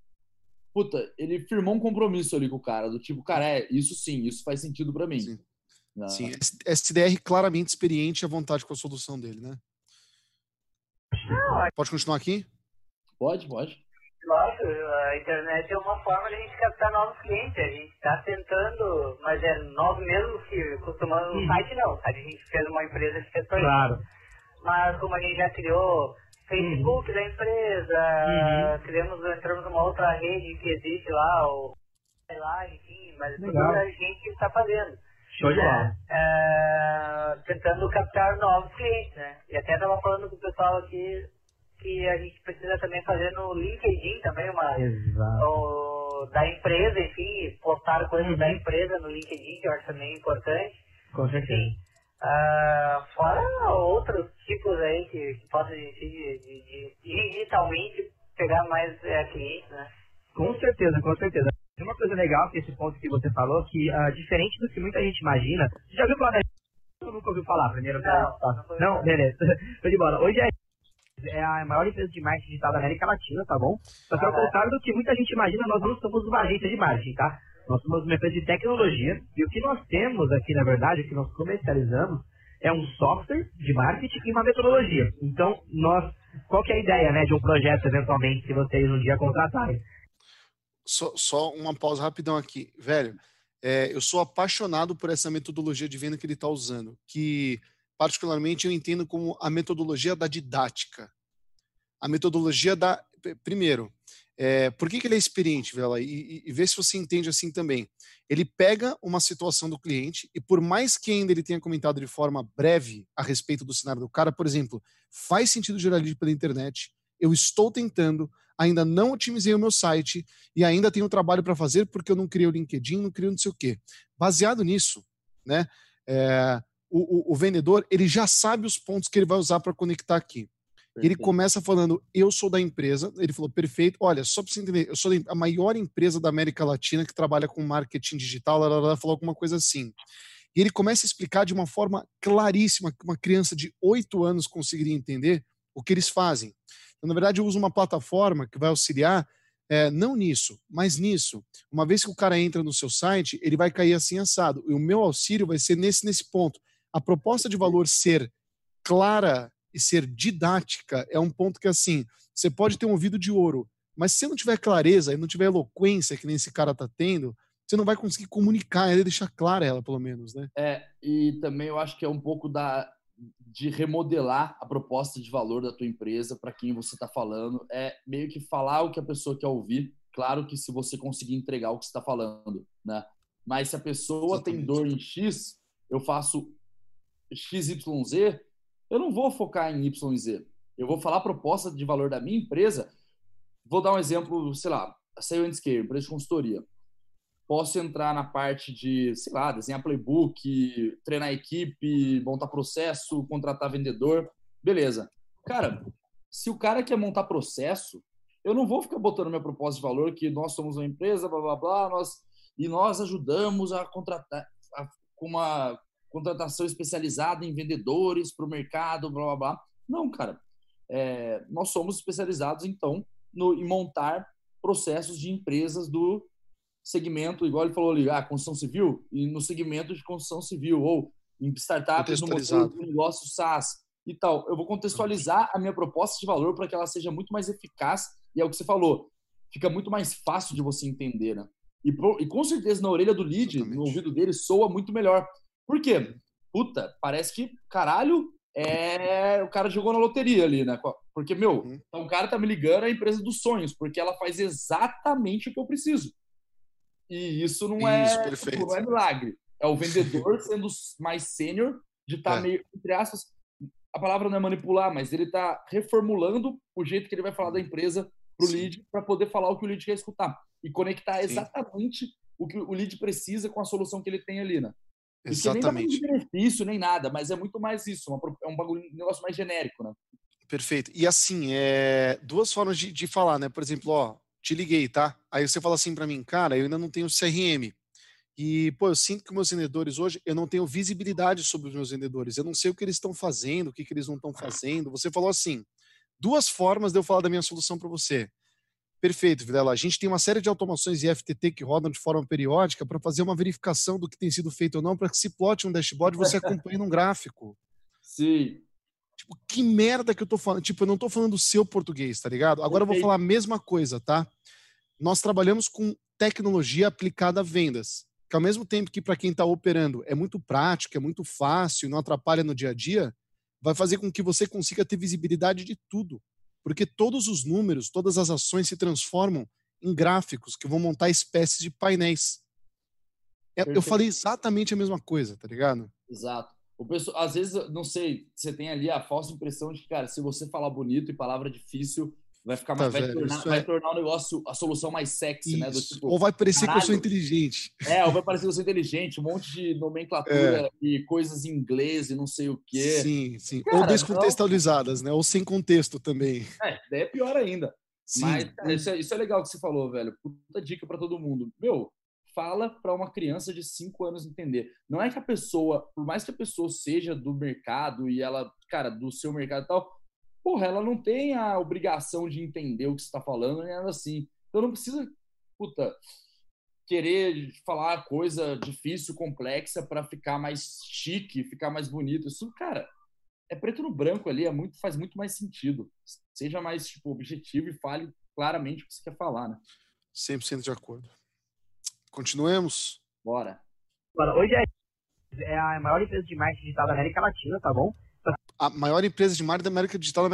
[SPEAKER 2] Puta, ele firmou um compromisso ali com o cara, do tipo, cara, é, isso sim, isso faz sentido para mim.
[SPEAKER 1] Sim. Sim, SDR claramente experiente à vontade com a solução dele, né? Pode continuar aqui?
[SPEAKER 2] Pode, pode.
[SPEAKER 8] Lógico, a internet é uma forma de a gente captar novos clientes. A gente está tentando, mas é nós mesmos que costumamos no hum. site não. A gente fez uma empresa que fez
[SPEAKER 7] Claro.
[SPEAKER 8] Mas como a gente já criou Facebook uhum. da empresa, uhum. criamos, entramos numa outra rede que existe lá, ou sei lá, enfim, mas Legal. tudo a gente está fazendo.
[SPEAKER 7] Show de bola.
[SPEAKER 8] É, tentando captar novos clientes, né? E até estava falando com o pessoal aqui que a gente precisa também fazer no LinkedIn também uma o, da empresa, enfim, postar coisas uhum. da empresa no LinkedIn, que eu acho também importante.
[SPEAKER 7] Com certeza. Enfim,
[SPEAKER 8] uh, fora outros tipos aí que, que possam de, de, de, digitalmente pegar mais é, clientes, né?
[SPEAKER 7] Com certeza, com certeza. Uma coisa legal que esse ponto que você falou, que uh, diferente do que muita gente imagina, você já ouviu falar da eu nunca ouviu falar, primeiro
[SPEAKER 8] não,
[SPEAKER 7] não, não, beleza. Tô de bola. Hoje é, é a maior empresa de marketing digital da América Latina, tá bom? Só que ao contrário do que muita gente imagina, nós não somos uma agência de marketing, tá? Nós somos uma empresa de tecnologia e o que nós temos aqui, na verdade, o que nós comercializamos é um software de marketing e uma metodologia. Então, nós, qual que é a ideia, né, de um projeto, eventualmente, se vocês um dia contratarem?
[SPEAKER 1] só, só uma pausa rapidão aqui. Velho, é, eu sou apaixonado por essa metodologia de venda que ele está usando, que particularmente eu entendo como a metodologia da didática. A metodologia da. Primeiro, é, por que, que ele é experiente, Vela? E, e, e vê se você entende assim também. Ele pega uma situação do cliente e, por mais que ainda ele tenha comentado de forma breve a respeito do cenário do cara, por exemplo, faz sentido gerar lead pela internet, eu estou tentando, ainda não otimizei o meu site e ainda tenho trabalho para fazer porque eu não criei o LinkedIn, não criei não sei o quê. Baseado nisso, né, é, o, o, o, vendedor ele já sabe os pontos que ele vai usar para conectar aqui. Perfeito. Ele começa falando, eu sou da empresa. Ele falou, perfeito. Olha, só para você entender, eu sou a maior empresa da América Latina que trabalha com marketing digital. Ela, falou alguma coisa assim. E ele começa a explicar de uma forma claríssima que uma criança de oito anos conseguiria entender o que eles fazem. Então, na verdade, eu uso uma plataforma que vai auxiliar é, não nisso, mas nisso. Uma vez que o cara entra no seu site, ele vai cair assim assado. E o meu auxílio vai ser nesse, nesse ponto. A proposta de valor ser clara e ser didática é um ponto que, assim, você pode ter um ouvido de ouro, mas se você não tiver clareza e não tiver eloquência que nem esse cara tá tendo, você não vai conseguir comunicar e deixar clara ela, pelo menos, né?
[SPEAKER 2] É, e também eu acho que é um pouco da de remodelar a proposta de valor da tua empresa para quem você está falando. É meio que falar o que a pessoa quer ouvir Claro que se você conseguir entregar o que está falando, né? Mas se a pessoa Exatamente. tem dor em X, eu faço XYZ, eu não vou focar em YZ. Eu vou falar a proposta de valor da minha empresa. Vou dar um exemplo, sei lá, Sale and empresa de consultoria. Posso entrar na parte de, sei lá, desenhar playbook, treinar equipe, montar processo, contratar vendedor. Beleza. Cara, se o cara quer montar processo, eu não vou ficar botando minha proposta de valor que nós somos uma empresa, blá blá blá, nós, e nós ajudamos a contratar com uma contratação especializada em vendedores para o mercado, blá blá blá. Não, cara. É, nós somos especializados, então, no, em montar processos de empresas do segmento, igual ele falou ali, ah, construção civil, e no segmento de construção civil, ou em startups no negócio SaaS e tal. Eu vou contextualizar a minha proposta de valor para que ela seja muito mais eficaz, e é o que você falou, fica muito mais fácil de você entender, né? E, e com certeza na orelha do lead, Exatamente. no ouvido dele, soa muito melhor. Por quê? Puta, parece que, caralho, é o cara jogou na loteria ali, né? Porque, meu, uhum. então o cara tá me ligando a empresa dos sonhos, porque ela faz exatamente o que eu preciso. E isso não, isso, é, tipo, não é milagre. É o vendedor sendo mais sênior, de estar tá é. meio, entre aspas, a palavra não é manipular, mas ele tá reformulando o jeito que ele vai falar da empresa pro Sim. lead para poder falar o que o lead quer escutar e conectar Sim. exatamente o que o lead precisa com a solução que ele tem ali, né?
[SPEAKER 1] Exatamente.
[SPEAKER 2] nem benefício, nem nada, mas é muito mais isso, uma, é um, bagulho, um negócio mais genérico, né?
[SPEAKER 1] Perfeito. E assim, é, duas formas de, de falar, né? Por exemplo, ó, te liguei, tá? Aí você fala assim para mim, cara, eu ainda não tenho CRM. E, pô, eu sinto que meus vendedores hoje, eu não tenho visibilidade sobre os meus vendedores. Eu não sei o que eles estão fazendo, o que, que eles não estão fazendo. Você falou assim, duas formas de eu falar da minha solução para você. Perfeito, Videla. A gente tem uma série de automações e FTT que rodam de forma periódica para fazer uma verificação do que tem sido feito ou não, para que se plote um dashboard você acompanhe num gráfico.
[SPEAKER 2] Sim.
[SPEAKER 1] Tipo, que merda que eu tô falando? Tipo, eu não tô falando o seu português, tá ligado? Agora eu vou falar a mesma coisa, tá? Nós trabalhamos com tecnologia aplicada a vendas, que ao mesmo tempo que para quem está operando é muito prático, é muito fácil, não atrapalha no dia a dia, vai fazer com que você consiga ter visibilidade de tudo porque todos os números, todas as ações se transformam em gráficos que vão montar espécies de painéis. É, eu falei exatamente a mesma coisa, tá ligado?
[SPEAKER 2] Exato. O pessoal, às vezes, não sei, você tem ali a falsa impressão de que, cara, se você falar bonito e palavra difícil, vai ficar mais, tá, vai, tornar, vai é... tornar o negócio, a solução mais sexy, Isso. né?
[SPEAKER 1] Tipo, ou vai parecer caralho, que eu sou inteligente.
[SPEAKER 2] É, ou vai parecer que eu sou inteligente, um monte de nomenclatura é. e coisas em inglês e não sei o quê.
[SPEAKER 1] Sim, sim. Cara, ou descontextualizadas, né? Ou sem contexto também.
[SPEAKER 2] É, daí é pior ainda. Sim. Mas, cara, isso, é, isso é legal que você falou, velho. Puta dica para todo mundo. Meu, fala para uma criança de 5 anos entender. Não é que a pessoa, por mais que a pessoa seja do mercado e ela, cara, do seu mercado e tal, porra, ela não tem a obrigação de entender o que você está falando, nem nada assim. Então não precisa, puta, querer falar coisa difícil, complexa para ficar mais chique, ficar mais bonito. Isso, cara, é preto no branco ali, é muito, faz muito mais sentido. Seja mais tipo, objetivo e fale claramente o que você quer falar, né?
[SPEAKER 1] 100% de acordo. Continuemos?
[SPEAKER 2] Bora.
[SPEAKER 7] Hoje é, é a maior empresa de marketing digital da América Latina, tá bom?
[SPEAKER 1] A maior empresa de marketing da América Digital,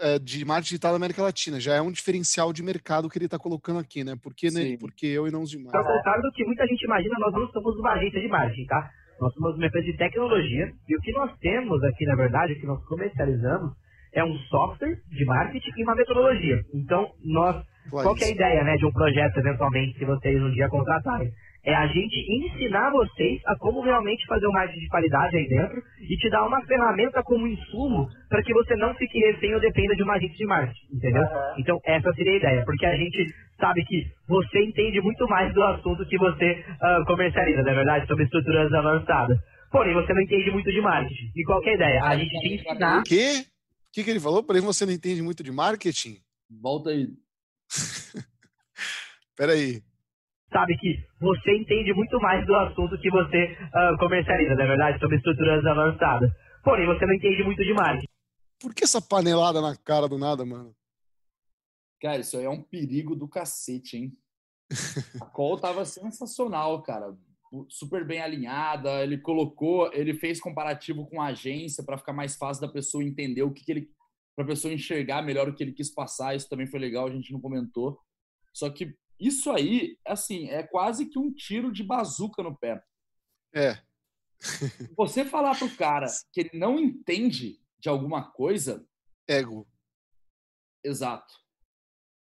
[SPEAKER 1] é, de marketing digital da América Latina. Já é um diferencial de mercado que ele está colocando aqui, né? Por que, né? Porque eu e não os demais.
[SPEAKER 7] Ao contrário do que muita gente imagina, nós não somos uma agência de marketing, tá? Nós somos uma empresa de tecnologia e o que nós temos aqui, na verdade, o que nós comercializamos é um software de marketing e uma metodologia. Então, nós, qual que é a ideia, né, de um projeto, eventualmente, se vocês um dia contratarem? É a gente ensinar vocês a como realmente fazer um marketing de qualidade aí dentro e te dar uma ferramenta como insumo para que você não fique refém ou dependa de uma agente de marketing, entendeu? Uhum. Então, essa seria a ideia, porque a gente sabe que você entende muito mais do assunto que você uh, comercializa, na é verdade, sobre estruturas avançadas. Porém, você não entende muito de marketing. E qual é a ideia? A gente te ensinar...
[SPEAKER 1] O quê? O que, que ele falou? Porém, você não entende muito de marketing?
[SPEAKER 2] Volta aí.
[SPEAKER 1] Peraí
[SPEAKER 7] sabe que você entende muito mais do assunto que você uh, comercializa, na é verdade, sobre estruturas avançadas. Porém, você não entende muito de marketing.
[SPEAKER 1] Por que essa panelada na cara do nada, mano?
[SPEAKER 2] Cara, isso aí é um perigo do cacete, hein? A call tava sensacional, cara. Super bem alinhada. Ele colocou, ele fez comparativo com a agência para ficar mais fácil da pessoa entender o que, que ele. para a pessoa enxergar melhor o que ele quis passar. Isso também foi legal, a gente não comentou. Só que isso aí, assim, é quase que um tiro de bazuca no pé.
[SPEAKER 1] É.
[SPEAKER 2] Você falar pro cara que ele não entende de alguma coisa.
[SPEAKER 1] Ego.
[SPEAKER 2] Exato.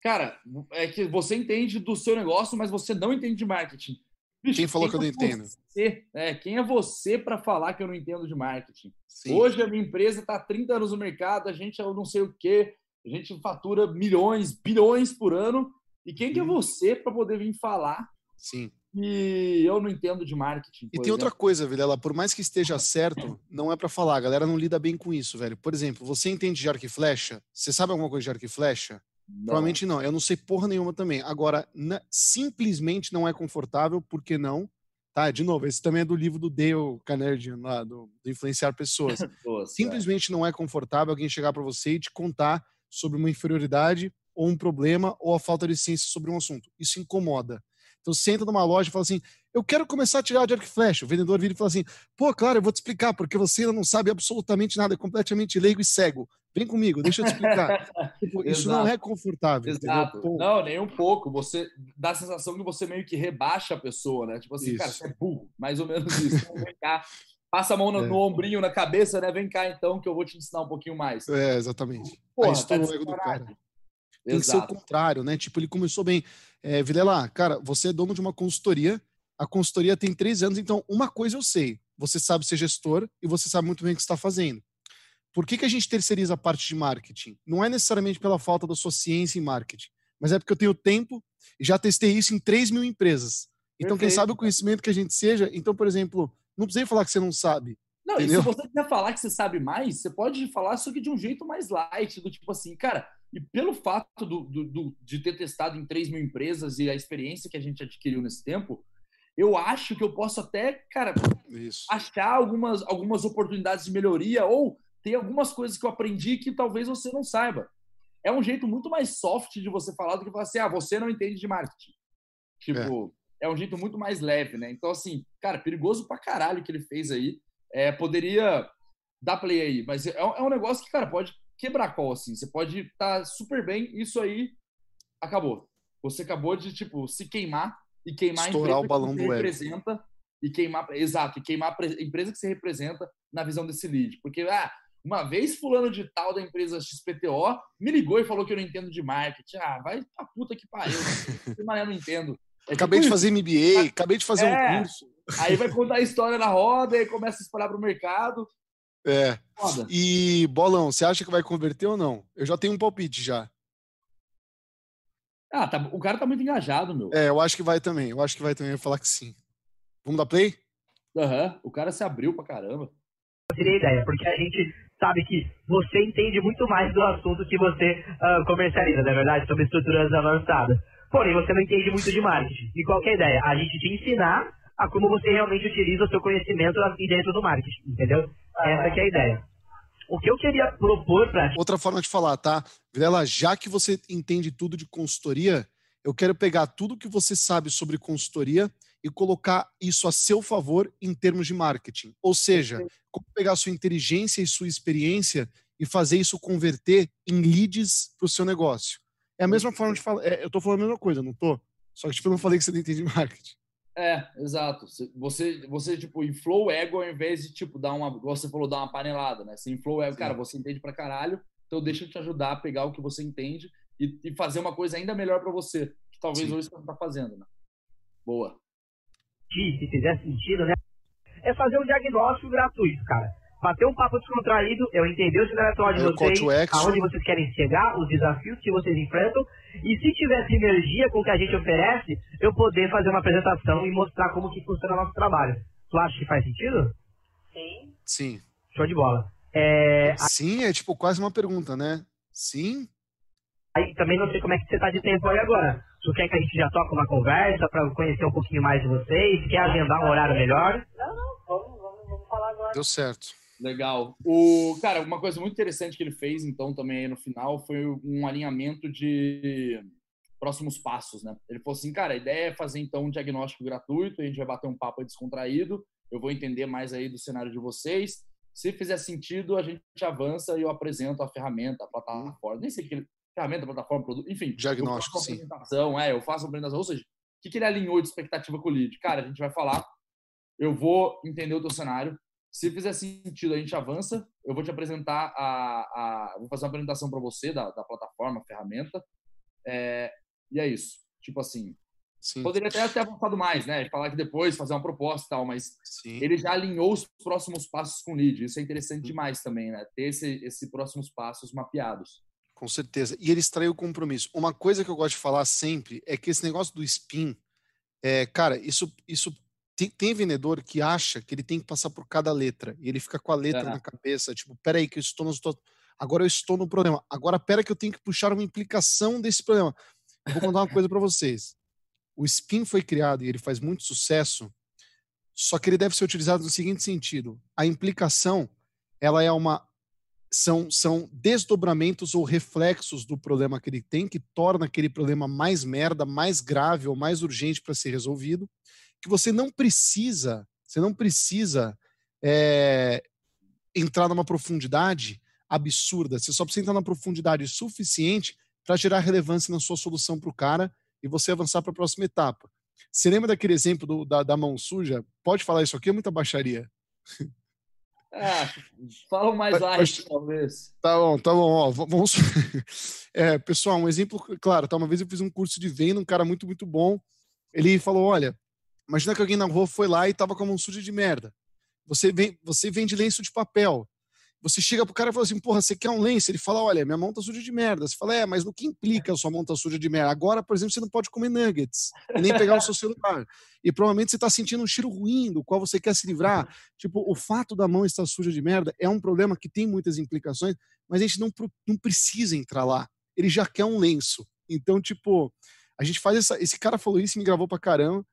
[SPEAKER 2] Cara, é que você entende do seu negócio, mas você não entende de marketing.
[SPEAKER 1] Bicho, quem falou quem que eu não entendo?
[SPEAKER 2] Você, é, quem é você para falar que eu não entendo de marketing? Sim. Hoje a minha empresa está há 30 anos no mercado, a gente eu não sei o quê, a gente fatura milhões, bilhões por ano. E quem que é você para poder vir falar
[SPEAKER 1] Sim.
[SPEAKER 2] E eu não entendo de marketing.
[SPEAKER 1] E tem exemplo. outra coisa, Vilela, por mais que esteja certo, não é para falar, a galera não lida bem com isso, velho. Por exemplo, você entende de arco e flecha? Você sabe alguma coisa de arco e flecha? Não. Provavelmente não. Eu não sei porra nenhuma também. Agora, na, simplesmente não é confortável, por que não? Tá, de novo, esse também é do livro do Dale Carnegie, lá, do, do Influenciar Pessoas. Nossa, simplesmente é. não é confortável alguém chegar para você e te contar sobre uma inferioridade ou um problema ou a falta de ciência sobre um assunto. Isso incomoda. Então senta numa loja e fala assim: eu quero começar a tirar de arco e flecha. O vendedor vira e fala assim: pô, claro, eu vou te explicar, porque você ainda não sabe absolutamente nada, é completamente leigo e cego. Vem comigo, deixa eu te explicar. tipo, isso não é confortável.
[SPEAKER 2] Exato. Não, nem um pouco. Você dá a sensação que você meio que rebaixa a pessoa, né? Tipo assim, isso. cara, você é burro. Mais ou menos isso. Então, vem cá. Passa a mão no, é. no, ombrinho, na cabeça, né? Vem cá então, que eu vou te ensinar um pouquinho mais.
[SPEAKER 1] É, exatamente. Porra, Aí tá o ego do cara. Tem Exato. que ser o contrário, né? Tipo, ele começou bem. É, Vilela, cara, você é dono de uma consultoria, a consultoria tem três anos, então uma coisa eu sei: você sabe ser gestor e você sabe muito bem o que está fazendo. Por que, que a gente terceiriza a parte de marketing? Não é necessariamente pela falta da sua ciência em marketing, mas é porque eu tenho tempo e já testei isso em 3 mil empresas. Então, Perfeito. quem sabe o conhecimento que a gente seja. Então, por exemplo, não precisa falar que você não sabe.
[SPEAKER 2] Não, entendeu? e se você quiser falar que você sabe mais, você pode falar só que de um jeito mais light, do tipo assim, cara, e pelo fato do, do, do, de ter testado em 3 mil empresas e a experiência que a gente adquiriu nesse tempo, eu acho que eu posso até, cara, Isso. achar algumas, algumas oportunidades de melhoria ou ter algumas coisas que eu aprendi que talvez você não saiba. É um jeito muito mais soft de você falar do que falar assim, ah, você não entende de marketing. Tipo, é, é um jeito muito mais leve, né? Então, assim, cara, perigoso pra caralho que ele fez aí. É, poderia dar play aí, mas é, é um negócio que, cara, pode quebrar call, assim. Você pode estar tá super bem, isso aí acabou. Você acabou de, tipo, se queimar e queimar
[SPEAKER 1] Estourar a empresa o balão
[SPEAKER 2] que
[SPEAKER 1] você
[SPEAKER 2] representa e queimar, exato, e queimar a empresa que você representa na visão desse lead. Porque, ah, uma vez fulano de tal da empresa XPTO me ligou e falou que eu não entendo de marketing. Ah, vai pra puta que pariu. Que maneira não entendo.
[SPEAKER 1] É acabei tipo de fazer MBA, acabei de fazer é, um curso.
[SPEAKER 2] Aí vai contar a história na roda e começa a espalhar pro mercado.
[SPEAKER 1] É. Foda. E, Bolão, você acha que vai converter ou não? Eu já tenho um palpite já.
[SPEAKER 2] Ah, tá, o cara tá muito engajado, meu.
[SPEAKER 1] É, eu acho que vai também. Eu acho que vai também. Eu falar que sim. Vamos dar play?
[SPEAKER 2] Aham. Uhum. O cara se abriu pra caramba.
[SPEAKER 7] Eu teria ideia, porque a gente sabe que você entende muito mais do assunto que você uh, comercializa, não é verdade? Sobre estruturas avançadas. Porém, você não entende muito de marketing. E qual é a ideia? A gente te ensinar a como você realmente utiliza o seu conhecimento dentro do marketing, entendeu? Essa que é a ideia. O que eu queria propor para
[SPEAKER 1] outra forma de falar, tá? Vilela, já que você entende tudo de consultoria, eu quero pegar tudo que você sabe sobre consultoria e colocar isso a seu favor em termos de marketing. Ou seja, como pegar a sua inteligência e sua experiência e fazer isso converter em leads para o seu negócio. É a mesma forma de falar. É, eu estou falando a mesma coisa, não estou? Só que tipo, eu não falei que você não entende marketing.
[SPEAKER 2] É, exato. Você, você tipo, inflou o ego ao invés de, tipo, dar uma, você falou, dar uma panelada, né? Você inflou o ego, Sim. cara, você entende pra caralho, então deixa eu te ajudar a pegar o que você entende e, e fazer uma coisa ainda melhor para você, que talvez Sim. hoje você não tá fazendo, né? Boa.
[SPEAKER 7] Se fizer sentido, né? É fazer um diagnóstico gratuito, cara bater um papo descontraído, eu entender o cenário atual de vocês, aonde vocês querem chegar, os desafios que vocês enfrentam, e se tiver sinergia com o que a gente oferece, eu poder fazer uma apresentação e mostrar como que funciona o nosso trabalho. Tu acha que faz sentido?
[SPEAKER 3] Sim.
[SPEAKER 1] Sim.
[SPEAKER 7] Show de bola. É...
[SPEAKER 1] Sim, é tipo quase uma pergunta, né? Sim.
[SPEAKER 7] Aí também não sei como é que você tá de tempo aí agora. Tu quer que a gente já toque uma conversa para conhecer um pouquinho mais de vocês? Quer agendar um horário melhor?
[SPEAKER 3] Não, não, vamos, vamos, vamos falar agora.
[SPEAKER 1] Deu certo.
[SPEAKER 2] Legal. O, cara, uma coisa muito interessante que ele fez, então, também no final, foi um alinhamento de próximos passos, né? Ele falou assim, cara, a ideia é fazer, então, um diagnóstico gratuito, a gente vai bater um papo descontraído, eu vou entender mais aí do cenário de vocês. Se fizer sentido, a gente avança e eu apresento a ferramenta, a plataforma. Nem sei o que ele, ferramenta, plataforma, produto, enfim.
[SPEAKER 1] Diagnóstico,
[SPEAKER 2] eu faço apresentação, é, eu faço a apresentação, ou seja, o que, que ele alinhou de expectativa com o lead? Cara, a gente vai falar, eu vou entender o teu cenário, se fizer sentido, a gente avança. Eu vou te apresentar a. a vou fazer uma apresentação para você da, da plataforma, ferramenta. É, e é isso. Tipo assim. Sim. Poderia até ter avançado mais, né? Falar que depois fazer uma proposta e tal, mas Sim. ele já alinhou os próximos passos com o lead. Isso é interessante demais também, né? Ter esses esse próximos passos mapeados.
[SPEAKER 1] Com certeza. E ele extraiu o compromisso. Uma coisa que eu gosto de falar sempre é que esse negócio do spin, é, cara, isso, isso tem, tem, vendedor que acha que ele tem que passar por cada letra e ele fica com a letra na cabeça, tipo, peraí, que eu estou no. Agora eu estou no problema. Agora, pera que eu tenho que puxar uma implicação desse problema. Eu vou contar uma coisa para vocês. O Spin foi criado e ele faz muito sucesso, só que ele deve ser utilizado no seguinte sentido: a implicação, ela é uma são, são desdobramentos ou reflexos do problema que ele tem, que torna aquele problema mais merda, mais grave ou mais urgente para ser resolvido que você não precisa, você não precisa é, entrar numa profundidade absurda. Você só precisa entrar na profundidade suficiente para gerar relevância na sua solução para o cara e você avançar para a próxima etapa. Você lembra daquele exemplo do, da, da, mão suja? Pode falar isso aqui, é muita baixaria.
[SPEAKER 2] É, fala mais light, talvez.
[SPEAKER 1] Tá bom, tá bom. Ó, vamos... É, pessoal, um exemplo claro. Tá, uma vez eu fiz um curso de venda, um cara muito, muito bom. Ele falou: olha, Imagina que alguém na rua foi lá e tava com a mão suja de merda. Você, vem, você vende lenço de papel. Você chega pro cara e fala assim, porra, você quer um lenço? Ele fala, olha, minha mão tá suja de merda. Você fala, é, mas no que implica a sua mão tá suja de merda? Agora, por exemplo, você não pode comer nuggets e nem pegar o seu celular. E provavelmente você tá sentindo um cheiro ruim do qual você quer se livrar. Tipo, o fato da mão estar suja de merda é um problema que tem muitas implicações, mas a gente não, não precisa entrar lá. Ele já quer um lenço. Então, tipo, a gente faz essa. Esse cara falou isso e me gravou pra caramba.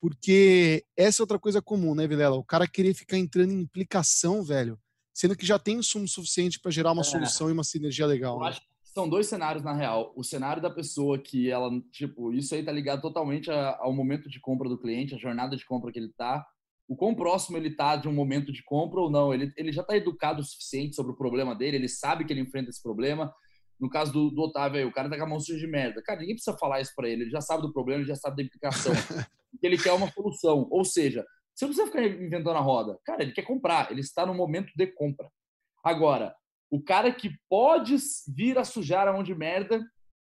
[SPEAKER 1] Porque essa é outra coisa comum, né, Vilela? O cara querer ficar entrando em implicação, velho, sendo que já tem insumo suficiente para gerar uma é. solução e uma sinergia legal. Eu
[SPEAKER 2] né? acho que são dois cenários, na real. O cenário da pessoa que ela, tipo, isso aí tá ligado totalmente ao momento de compra do cliente, a jornada de compra que ele tá. O quão próximo ele tá de um momento de compra ou não. Ele, ele já tá educado o suficiente sobre o problema dele, ele sabe que ele enfrenta esse problema. No caso do, do Otávio aí, o cara tá com a mão suja de merda. Cara, ninguém precisa falar isso para ele. Ele já sabe do problema, ele já sabe da implicação. que ele quer uma solução. Ou seja, você não precisa ficar inventando a roda. Cara, ele quer comprar, ele está no momento de compra. Agora, o cara que pode vir a sujar a mão de merda,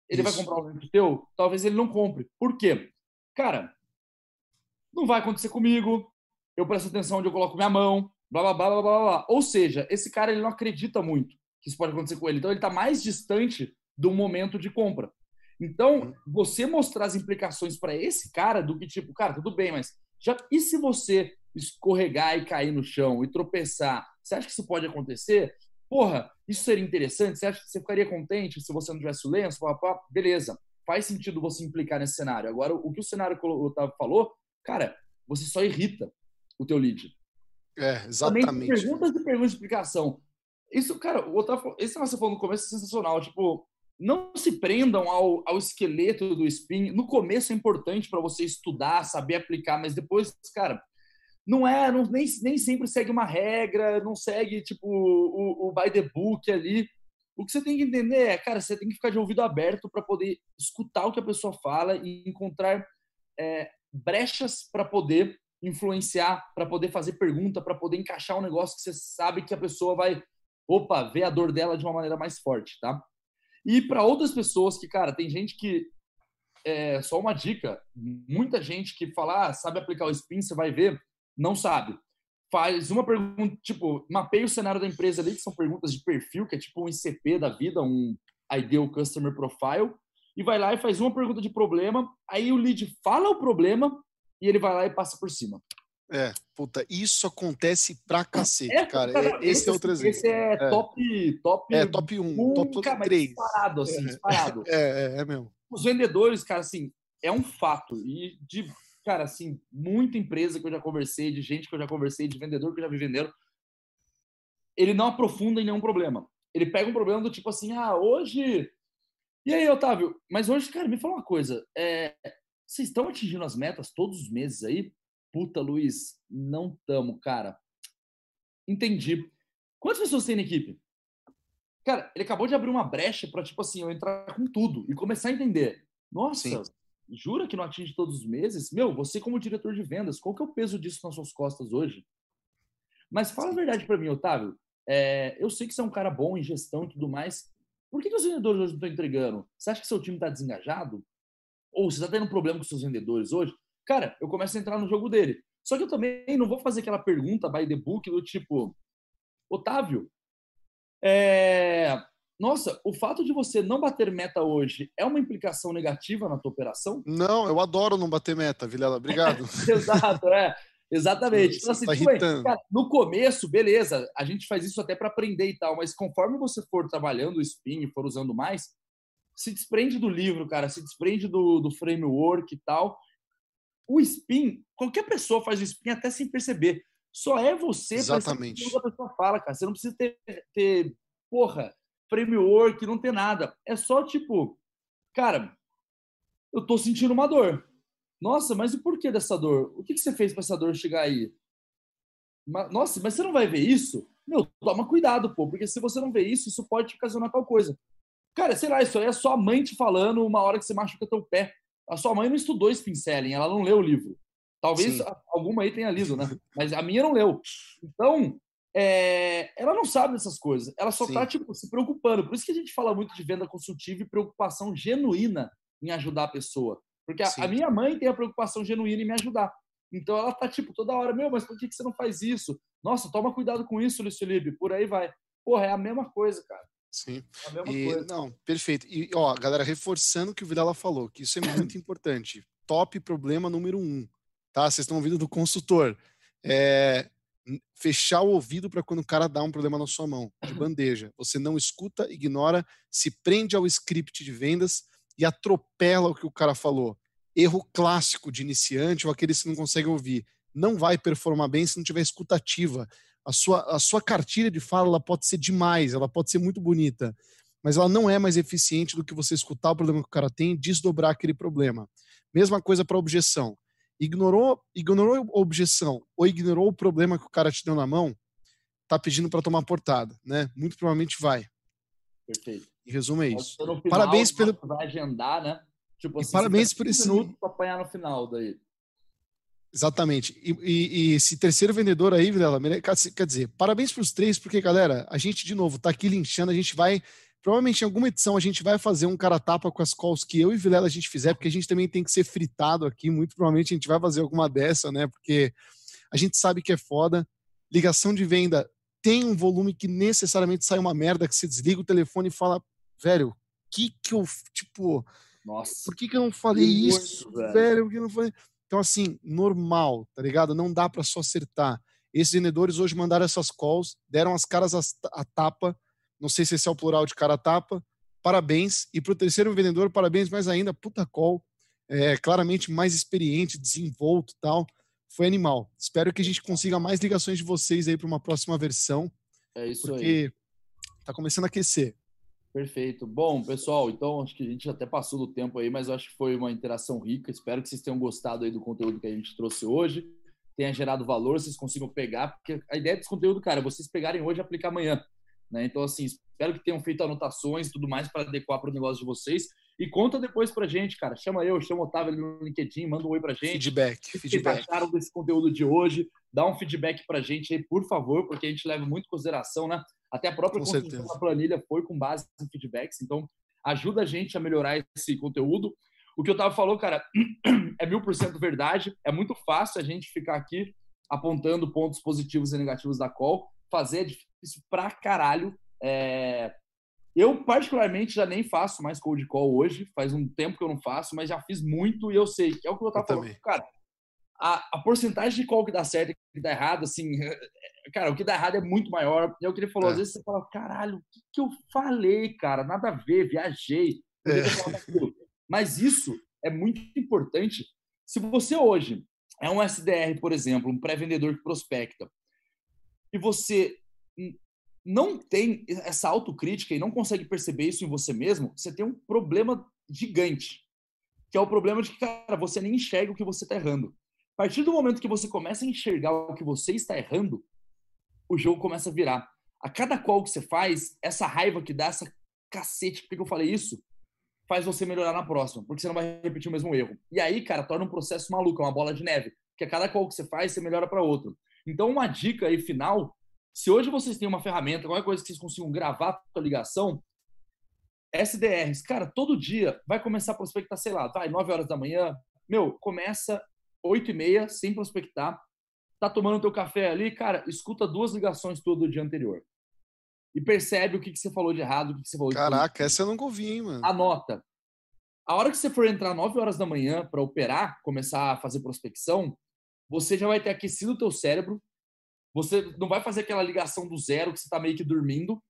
[SPEAKER 2] ele Isso. vai comprar um livro teu? Talvez ele não compre. Por quê? Cara, não vai acontecer comigo, eu presto atenção onde eu coloco minha mão, blá, blá, blá, blá, blá, blá. Ou seja, esse cara ele não acredita muito que isso pode acontecer com ele. Então ele está mais distante do momento de compra. Então, uhum. você mostrar as implicações para esse cara do que tipo, cara, tudo bem, mas já e se você escorregar e cair no chão e tropeçar? Você acha que isso pode acontecer? Porra, isso seria interessante? Você acha que você ficaria contente se você não tivesse o lenço? Pá, pá, beleza, faz sentido você implicar nesse cenário. Agora, o que o cenário que o Otávio falou, cara, você só irrita o teu lead.
[SPEAKER 1] É, exatamente.
[SPEAKER 2] Também perguntas e perguntas de explicação. Isso, cara, o Otávio, esse que você falou no começo é sensacional. Tipo, não se prendam ao, ao esqueleto do spin. No começo é importante para você estudar, saber aplicar, mas depois, cara, não é, não, nem, nem sempre segue uma regra, não segue tipo o, o by the book ali. O que você tem que entender é, cara, você tem que ficar de ouvido aberto para poder escutar o que a pessoa fala e encontrar é, brechas para poder influenciar, para poder fazer pergunta, para poder encaixar um negócio que você sabe que a pessoa vai, opa, ver a dor dela de uma maneira mais forte, tá? E para outras pessoas que, cara, tem gente que. É, só uma dica: muita gente que fala, ah, sabe aplicar o spin, você vai ver, não sabe. Faz uma pergunta, tipo, mapeia o cenário da empresa ali, que são perguntas de perfil, que é tipo um ICP da vida, um Ideal Customer Profile, e vai lá e faz uma pergunta de problema, aí o lead fala o problema e ele vai lá e passa por cima.
[SPEAKER 1] É, puta, isso acontece pra cacete, é, cara. cara. Esse, esse é outro exemplo.
[SPEAKER 2] Esse é, é, top, top.
[SPEAKER 1] É, top 1, um, top cara, 3.
[SPEAKER 2] Disparado, assim,
[SPEAKER 1] é,
[SPEAKER 2] disparado.
[SPEAKER 1] É, é, é mesmo.
[SPEAKER 2] Os vendedores, cara, assim, é um fato. E de, cara, assim, muita empresa que eu já conversei, de gente que eu já conversei, de vendedor que eu já vi vendendo, ele não aprofunda em nenhum problema. Ele pega um problema do tipo assim, ah, hoje. E aí, Otávio? Mas hoje, cara, me fala uma coisa. É, vocês estão atingindo as metas todos os meses aí? Puta, Luiz, não tamo, cara. Entendi. Quantas pessoas tem na equipe? Cara, ele acabou de abrir uma brecha para, tipo assim, eu entrar com tudo e começar a entender. Nossa, Sim. jura que não atinge todos os meses? Meu, você como diretor de vendas, qual que é o peso disso nas suas costas hoje? Mas fala Sim. a verdade para mim, Otávio. É, eu sei que você é um cara bom em gestão e tudo mais. Por que, que os vendedores hoje não estão entregando? Você acha que seu time está desengajado? Ou você está tendo problema com seus vendedores hoje? Cara, eu começo a entrar no jogo dele. Só que eu também não vou fazer aquela pergunta by the book do tipo, Otávio, é... Nossa, o fato de você não bater meta hoje é uma implicação negativa na tua operação?
[SPEAKER 1] Não, eu adoro não bater meta, Vilela. Obrigado.
[SPEAKER 2] Exato, é. Exatamente. Então, assim, tá bem, cara, no começo, beleza, a gente faz isso até para aprender e tal, mas conforme você for trabalhando o spin e for usando mais, se desprende do livro, cara, se desprende do, do framework e tal. O spin, qualquer pessoa faz o spin até sem perceber. Só é você
[SPEAKER 1] Exatamente.
[SPEAKER 2] que a pessoa fala, cara. Você não precisa ter, ter, porra, framework, não ter nada. É só tipo, cara, eu tô sentindo uma dor. Nossa, mas o porquê dessa dor? O que, que você fez para essa dor chegar aí? Nossa, mas você não vai ver isso? Meu, toma cuidado, pô, porque se você não vê isso, isso pode te ocasionar tal coisa. Cara, sei lá, isso aí é sua mãe te falando uma hora que você machuca teu pé. A sua mãe não estudou Spincelling, ela não leu o livro. Talvez Sim. alguma aí tenha lido, né? Mas a minha não leu. Então, é, ela não sabe dessas coisas. Ela só está tipo, se preocupando. Por isso que a gente fala muito de venda consultiva e preocupação genuína em ajudar a pessoa. Porque a, a, minha mãe tem a preocupação genuína em me ajudar. Então ela tá tipo toda hora, meu, mas por que, que você não faz isso? Nossa, toma cuidado com isso, Lúcio Libe. Por aí vai. Porra, é a mesma coisa, cara.
[SPEAKER 1] Sim. É e, não, perfeito. E, ó, galera, reforçando o que o Vidala falou, que isso é muito importante. Top problema número um, tá? Vocês estão ouvindo do consultor. É, fechar o ouvido para quando o cara dá um problema na sua mão, de bandeja. Você não escuta, ignora, se prende ao script de vendas e atropela o que o cara falou. Erro clássico de iniciante ou aqueles que não conseguem ouvir. Não vai performar bem se não tiver escutativa. A sua, a sua cartilha de fala ela pode ser demais, ela pode ser muito bonita, mas ela não é mais eficiente do que você escutar o problema que o cara tem e desdobrar aquele problema. Mesma coisa para objeção. Ignorou, ignorou a objeção ou ignorou o problema que o cara te deu na mão, tá pedindo para tomar portada, né? Muito provavelmente vai.
[SPEAKER 2] Perfeito.
[SPEAKER 1] Em resumo, é isso. Final, parabéns pelo.
[SPEAKER 2] Vai agendar, né?
[SPEAKER 1] Tipo, assim, parabéns por esse.
[SPEAKER 2] minuto para apanhar no final daí.
[SPEAKER 1] Exatamente. E, e, e, esse terceiro vendedor aí, Vilela, quer dizer, parabéns para os três, porque, galera, a gente, de novo, tá aqui linchando, a gente vai. Provavelmente em alguma edição a gente vai fazer um cara-tapa com as calls que eu e Vilela a gente fizer, porque a gente também tem que ser fritado aqui. Muito provavelmente a gente vai fazer alguma dessa, né? Porque a gente sabe que é foda. Ligação de venda tem um volume que necessariamente sai uma merda, que você desliga o telefone e fala, velho, que que eu, tipo,
[SPEAKER 2] Nossa,
[SPEAKER 1] por que que eu não falei isso, velho? velho? Por que eu não falei? Então, assim, normal, tá ligado? Não dá para só acertar. Esses vendedores hoje mandaram essas calls, deram as caras a, tapa. Não sei se esse é o plural de cara a tapa. Parabéns. E para o terceiro vendedor, parabéns mais ainda. Puta call. É, claramente mais experiente, desenvolto tal. Foi animal. Espero que a gente consiga mais ligações de vocês aí para uma próxima versão.
[SPEAKER 2] É isso
[SPEAKER 1] porque
[SPEAKER 2] aí.
[SPEAKER 1] Porque tá começando a aquecer.
[SPEAKER 2] Perfeito. Bom, pessoal, então acho que a gente até passou do tempo aí, mas eu acho que foi uma interação rica. Espero que vocês tenham gostado aí do conteúdo que a gente trouxe hoje, tenha gerado valor, vocês consigam pegar, porque a ideia desse conteúdo, cara, é vocês pegarem hoje e aplicar amanhã. Né? Então, assim, espero que tenham feito anotações e tudo mais para adequar para o negócio de vocês. E conta depois pra gente, cara. Chama eu, chama o Otávio ali no LinkedIn, manda um oi pra gente.
[SPEAKER 1] Feedback.
[SPEAKER 2] O que
[SPEAKER 1] feedback.
[SPEAKER 2] acharam desse conteúdo de hoje? Dá um feedback pra gente aí, por favor, porque a gente leva muito em consideração, né? Até a própria com construção certeza. da planilha foi com base em feedbacks, então ajuda a gente a melhorar esse conteúdo. O que o Otávio falou, cara, é mil por cento verdade. É muito fácil a gente ficar aqui apontando pontos positivos e negativos da call. Fazer é difícil pra caralho. É... Eu, particularmente, já nem faço mais cold call hoje. Faz um tempo que eu não faço, mas já fiz muito e eu sei que é o que eu tava falando. Também. Cara, a, a porcentagem de call que dá certo e que dá errado, assim, cara, o que dá errado é muito maior. É o que ele falou. É. Às vezes você fala, caralho, o que, que eu falei, cara? Nada a ver, viajei. É. Mas isso é muito importante. Se você hoje é um SDR, por exemplo, um pré-vendedor que prospecta, e você não tem essa autocrítica e não consegue perceber isso em você mesmo, você tem um problema gigante. Que é o problema de que, cara, você nem enxerga o que você está errando. A partir do momento que você começa a enxergar o que você está errando, o jogo começa a virar. A cada call que você faz, essa raiva que dá, essa cacete, por que eu falei isso? Faz você melhorar na próxima, porque você não vai repetir o mesmo erro. E aí, cara, torna um processo maluco, é uma bola de neve. Porque a cada call que você faz, você melhora para outro. Então, uma dica aí final: se hoje vocês têm uma ferramenta, qualquer coisa que vocês consigam gravar a ligação, SDRs, cara, todo dia vai começar a prospectar, sei lá, vai, 9 horas da manhã, meu, começa 8 e meia, sem prospectar, tá tomando teu café ali, cara, escuta duas ligações todo o dia anterior. E percebe o que, que você falou de errado, o que, que você falou
[SPEAKER 1] Caraca, de essa eu nunca ouvi, hein, mano.
[SPEAKER 2] Anota. A hora que você for entrar 9 horas da manhã para operar, começar a fazer prospecção, você já vai ter aquecido o teu cérebro, você não vai fazer aquela ligação do zero que você está meio que dormindo,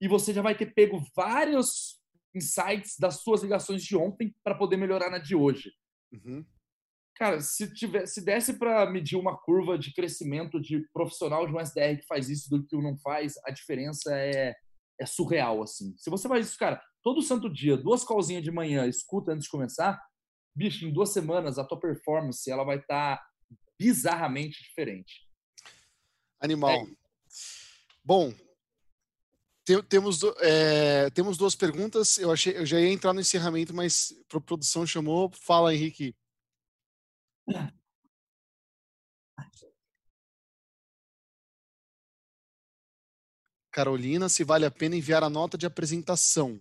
[SPEAKER 2] e você já vai ter pego vários insights das suas ligações de ontem para poder melhorar na de hoje.
[SPEAKER 1] Uhum.
[SPEAKER 2] Cara, se, tiver, se desse para medir uma curva de crescimento de profissional de um SDR que faz isso do que não faz, a diferença é, é surreal, assim. Se você faz isso, cara, todo santo dia, duas calzinhas de manhã, escuta antes de começar, bicho, em duas semanas a tua performance ela vai estar tá bizarramente diferente.
[SPEAKER 1] Animal. É. Bom, temos, é, temos duas perguntas. Eu achei, eu já ia entrar no encerramento, mas a produção chamou. Fala, Henrique. Carolina, se vale a pena enviar a nota de apresentação.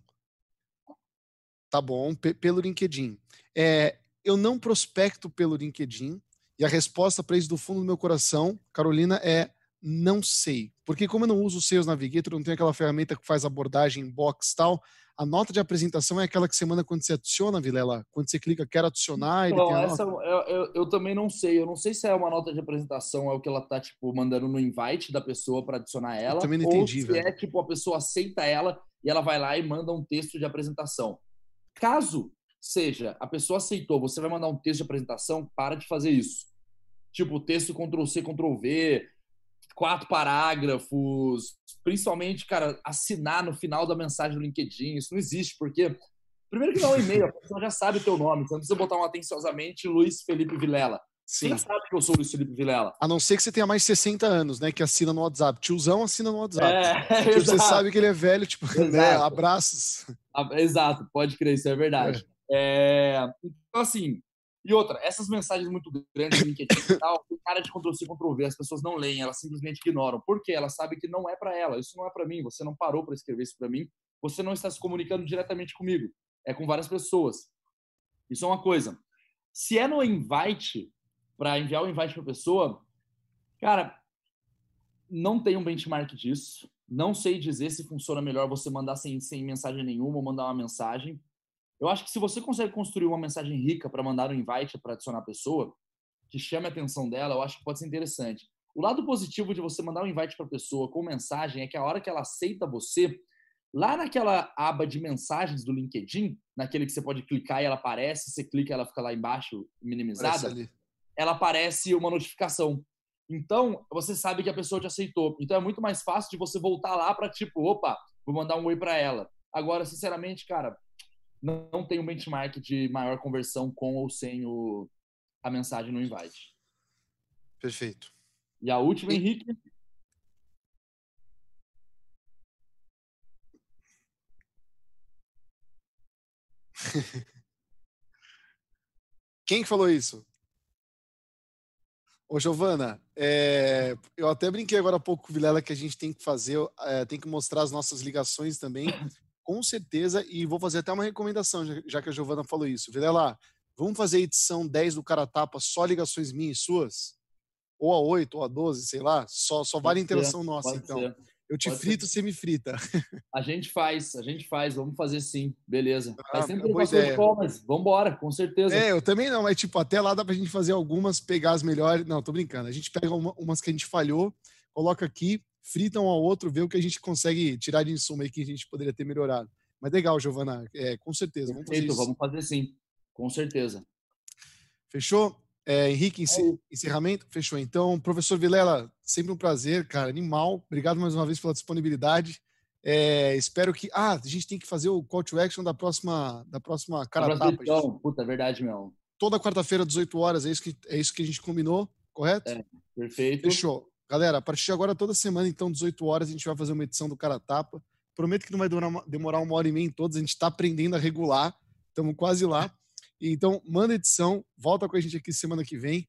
[SPEAKER 1] Tá bom, pelo LinkedIn. É, eu não prospecto pelo LinkedIn e a resposta para isso do fundo do meu coração, Carolina, é não sei. Porque como eu não uso o Sales Navigator, não tenho aquela ferramenta que faz abordagem em box e tal, a nota de apresentação é aquela que você manda quando você adiciona, Vilela? Quando você clica, quero adicionar,
[SPEAKER 2] ele essa, eu, eu, eu, também não sei. Eu não sei se é uma nota de apresentação, é o que ela tá, tipo, mandando no invite da pessoa para adicionar ela. Eu
[SPEAKER 1] também não entendi,
[SPEAKER 2] ou se
[SPEAKER 1] velho.
[SPEAKER 2] é, tipo, a pessoa aceita ela e ela vai lá e manda um texto de apresentação. Caso seja, a pessoa aceitou, você vai mandar um texto de apresentação, para de fazer isso. Tipo, texto Ctrl-C, Ctrl-V, quatro parágrafos, principalmente, cara, assinar no final da mensagem do LinkedIn. Isso não existe, porque, primeiro que não é um e-mail, a pessoa já sabe o teu nome, você não precisa botar um atenciosamente Luiz Felipe Vilela. Sim. Sabe que eu sou o Luiz Felipe Vilela.
[SPEAKER 1] A não ser que você tenha mais de 60 anos, né? Que assina no WhatsApp. Tiozão assina no WhatsApp. É, tipo, você sabe que ele é velho, tipo, né? Abraços.
[SPEAKER 2] Exato, pode crer, isso é verdade. É. É... Então, assim, e outra, essas mensagens muito grandes no LinkedIn e tal, tem cara de Ctrl-C, Ctrl-V, as pessoas não leem, elas simplesmente ignoram. Por quê? Elas sabem que não é para ela, isso não é para mim, você não parou para escrever isso para mim, você não está se comunicando diretamente comigo, é com várias pessoas. Isso é uma coisa. Se é no invite, para enviar o invite para pessoa, cara, não tem um benchmark disso. Não sei dizer se funciona melhor você mandar sem, sem mensagem nenhuma ou mandar uma mensagem. Eu acho que se você consegue construir uma mensagem rica para mandar um invite para adicionar a pessoa, que chame a atenção dela, eu acho que pode ser interessante. O lado positivo de você mandar um invite para a pessoa com mensagem é que a hora que ela aceita você, lá naquela aba de mensagens do LinkedIn, naquele que você pode clicar e ela aparece, você clica e ela fica lá embaixo minimizada, ela aparece uma notificação. Então, você sabe que a pessoa te aceitou. Então é muito mais fácil de você voltar lá para tipo, opa, vou mandar um oi para ela. Agora, sinceramente, cara, não tem um benchmark de maior conversão com ou sem o, a mensagem no invite.
[SPEAKER 1] Perfeito.
[SPEAKER 2] E a última, Henrique?
[SPEAKER 1] Quem falou isso? Ô, Giovana, é, eu até brinquei agora há pouco com o Vilela que a gente tem que fazer, é, tem que mostrar as nossas ligações também com certeza, e vou fazer até uma recomendação, já que a Giovana falou isso. lá, vamos fazer a edição 10 do Cara Tapa só ligações minhas e suas? Ou a 8, ou a 12, sei lá, só, só vale a interação ser, nossa, então. Ser. Eu te pode frito, ser. você me frita.
[SPEAKER 2] A gente faz, a gente faz, vamos fazer sim, beleza. Ah, Faz tempo que eu de call, mas vambora, com certeza.
[SPEAKER 1] É, eu também não, mas tipo, até lá dá pra gente fazer algumas, pegar as melhores. Não, tô brincando. A gente pega uma, umas que a gente falhou, coloca aqui, frita um ao outro, vê o que a gente consegue tirar de insumo aí que a gente poderia ter melhorado. Mas legal, Giovana, é, com certeza.
[SPEAKER 2] Vamos fazer, vamos fazer sim, com certeza.
[SPEAKER 1] Fechou? É, Henrique, é encerramento? Fechou. Então, professor Vilela, sempre um prazer, cara, animal. Obrigado mais uma vez pela disponibilidade. É, espero que. Ah, a gente tem que fazer o call to action da próxima, da próxima cara tapa.
[SPEAKER 2] Então, puta, é verdade, meu.
[SPEAKER 1] Toda quarta-feira, 18 horas, é isso, que, é isso que a gente combinou, correto?
[SPEAKER 2] É, perfeito.
[SPEAKER 1] Fechou. Galera, a partir de agora, toda semana, então, 18 horas, a gente vai fazer uma edição do Cara Tapa. Prometo que não vai demorar uma, hora e meia em todos, a gente está aprendendo a regular, estamos quase lá. Então, manda edição, volta com a gente aqui semana que vem.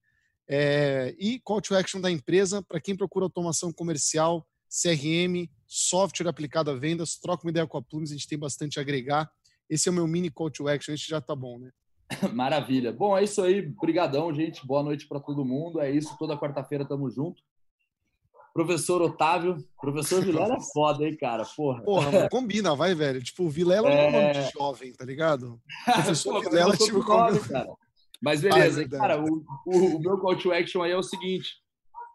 [SPEAKER 1] É, e call to action da empresa, para quem procura automação comercial, CRM, software aplicado a vendas, troca uma ideia com a Plumes, a gente tem bastante a agregar. Esse é o meu mini call to action, esse já tá bom, né?
[SPEAKER 2] Maravilha. Bom, é isso aí. Brigadão, gente. Boa noite para todo mundo. É isso. Toda quarta-feira tamo junto. Professor Otávio. Professor Vilela é foda, hein, cara? Porra.
[SPEAKER 1] Porra, combina, vai, velho. Tipo, o Vilela é um nome de jovem, tá ligado? Professor Pô, Vilela, tipo,
[SPEAKER 2] nome, cara. Mas beleza, cara, o, o, o, meu call to action aí é o seguinte: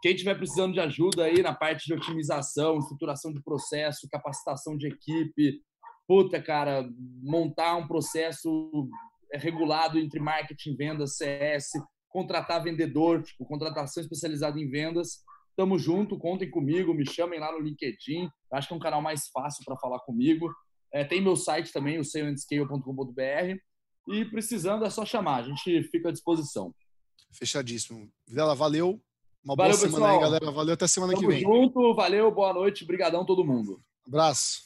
[SPEAKER 2] quem tiver precisando de ajuda aí na parte de otimização, estruturação de processo, capacitação de equipe, puta, cara, montar um processo regulado entre marketing, vendas, CS, contratar vendedor, tipo, contratação especializada em vendas. Tamo junto, contem comigo, me chamem lá no LinkedIn. Acho que é um canal mais fácil para falar comigo. É, tem meu site também, o sayandscale.com.br. E precisando é só chamar, a gente fica à disposição.
[SPEAKER 1] Fechadíssimo. Videla, valeu. Uma valeu, boa semana pessoal. aí, galera. Valeu até semana
[SPEAKER 2] Tamo
[SPEAKER 1] que vem.
[SPEAKER 2] junto, valeu, boa noite, brigadão todo mundo.
[SPEAKER 1] Abraço.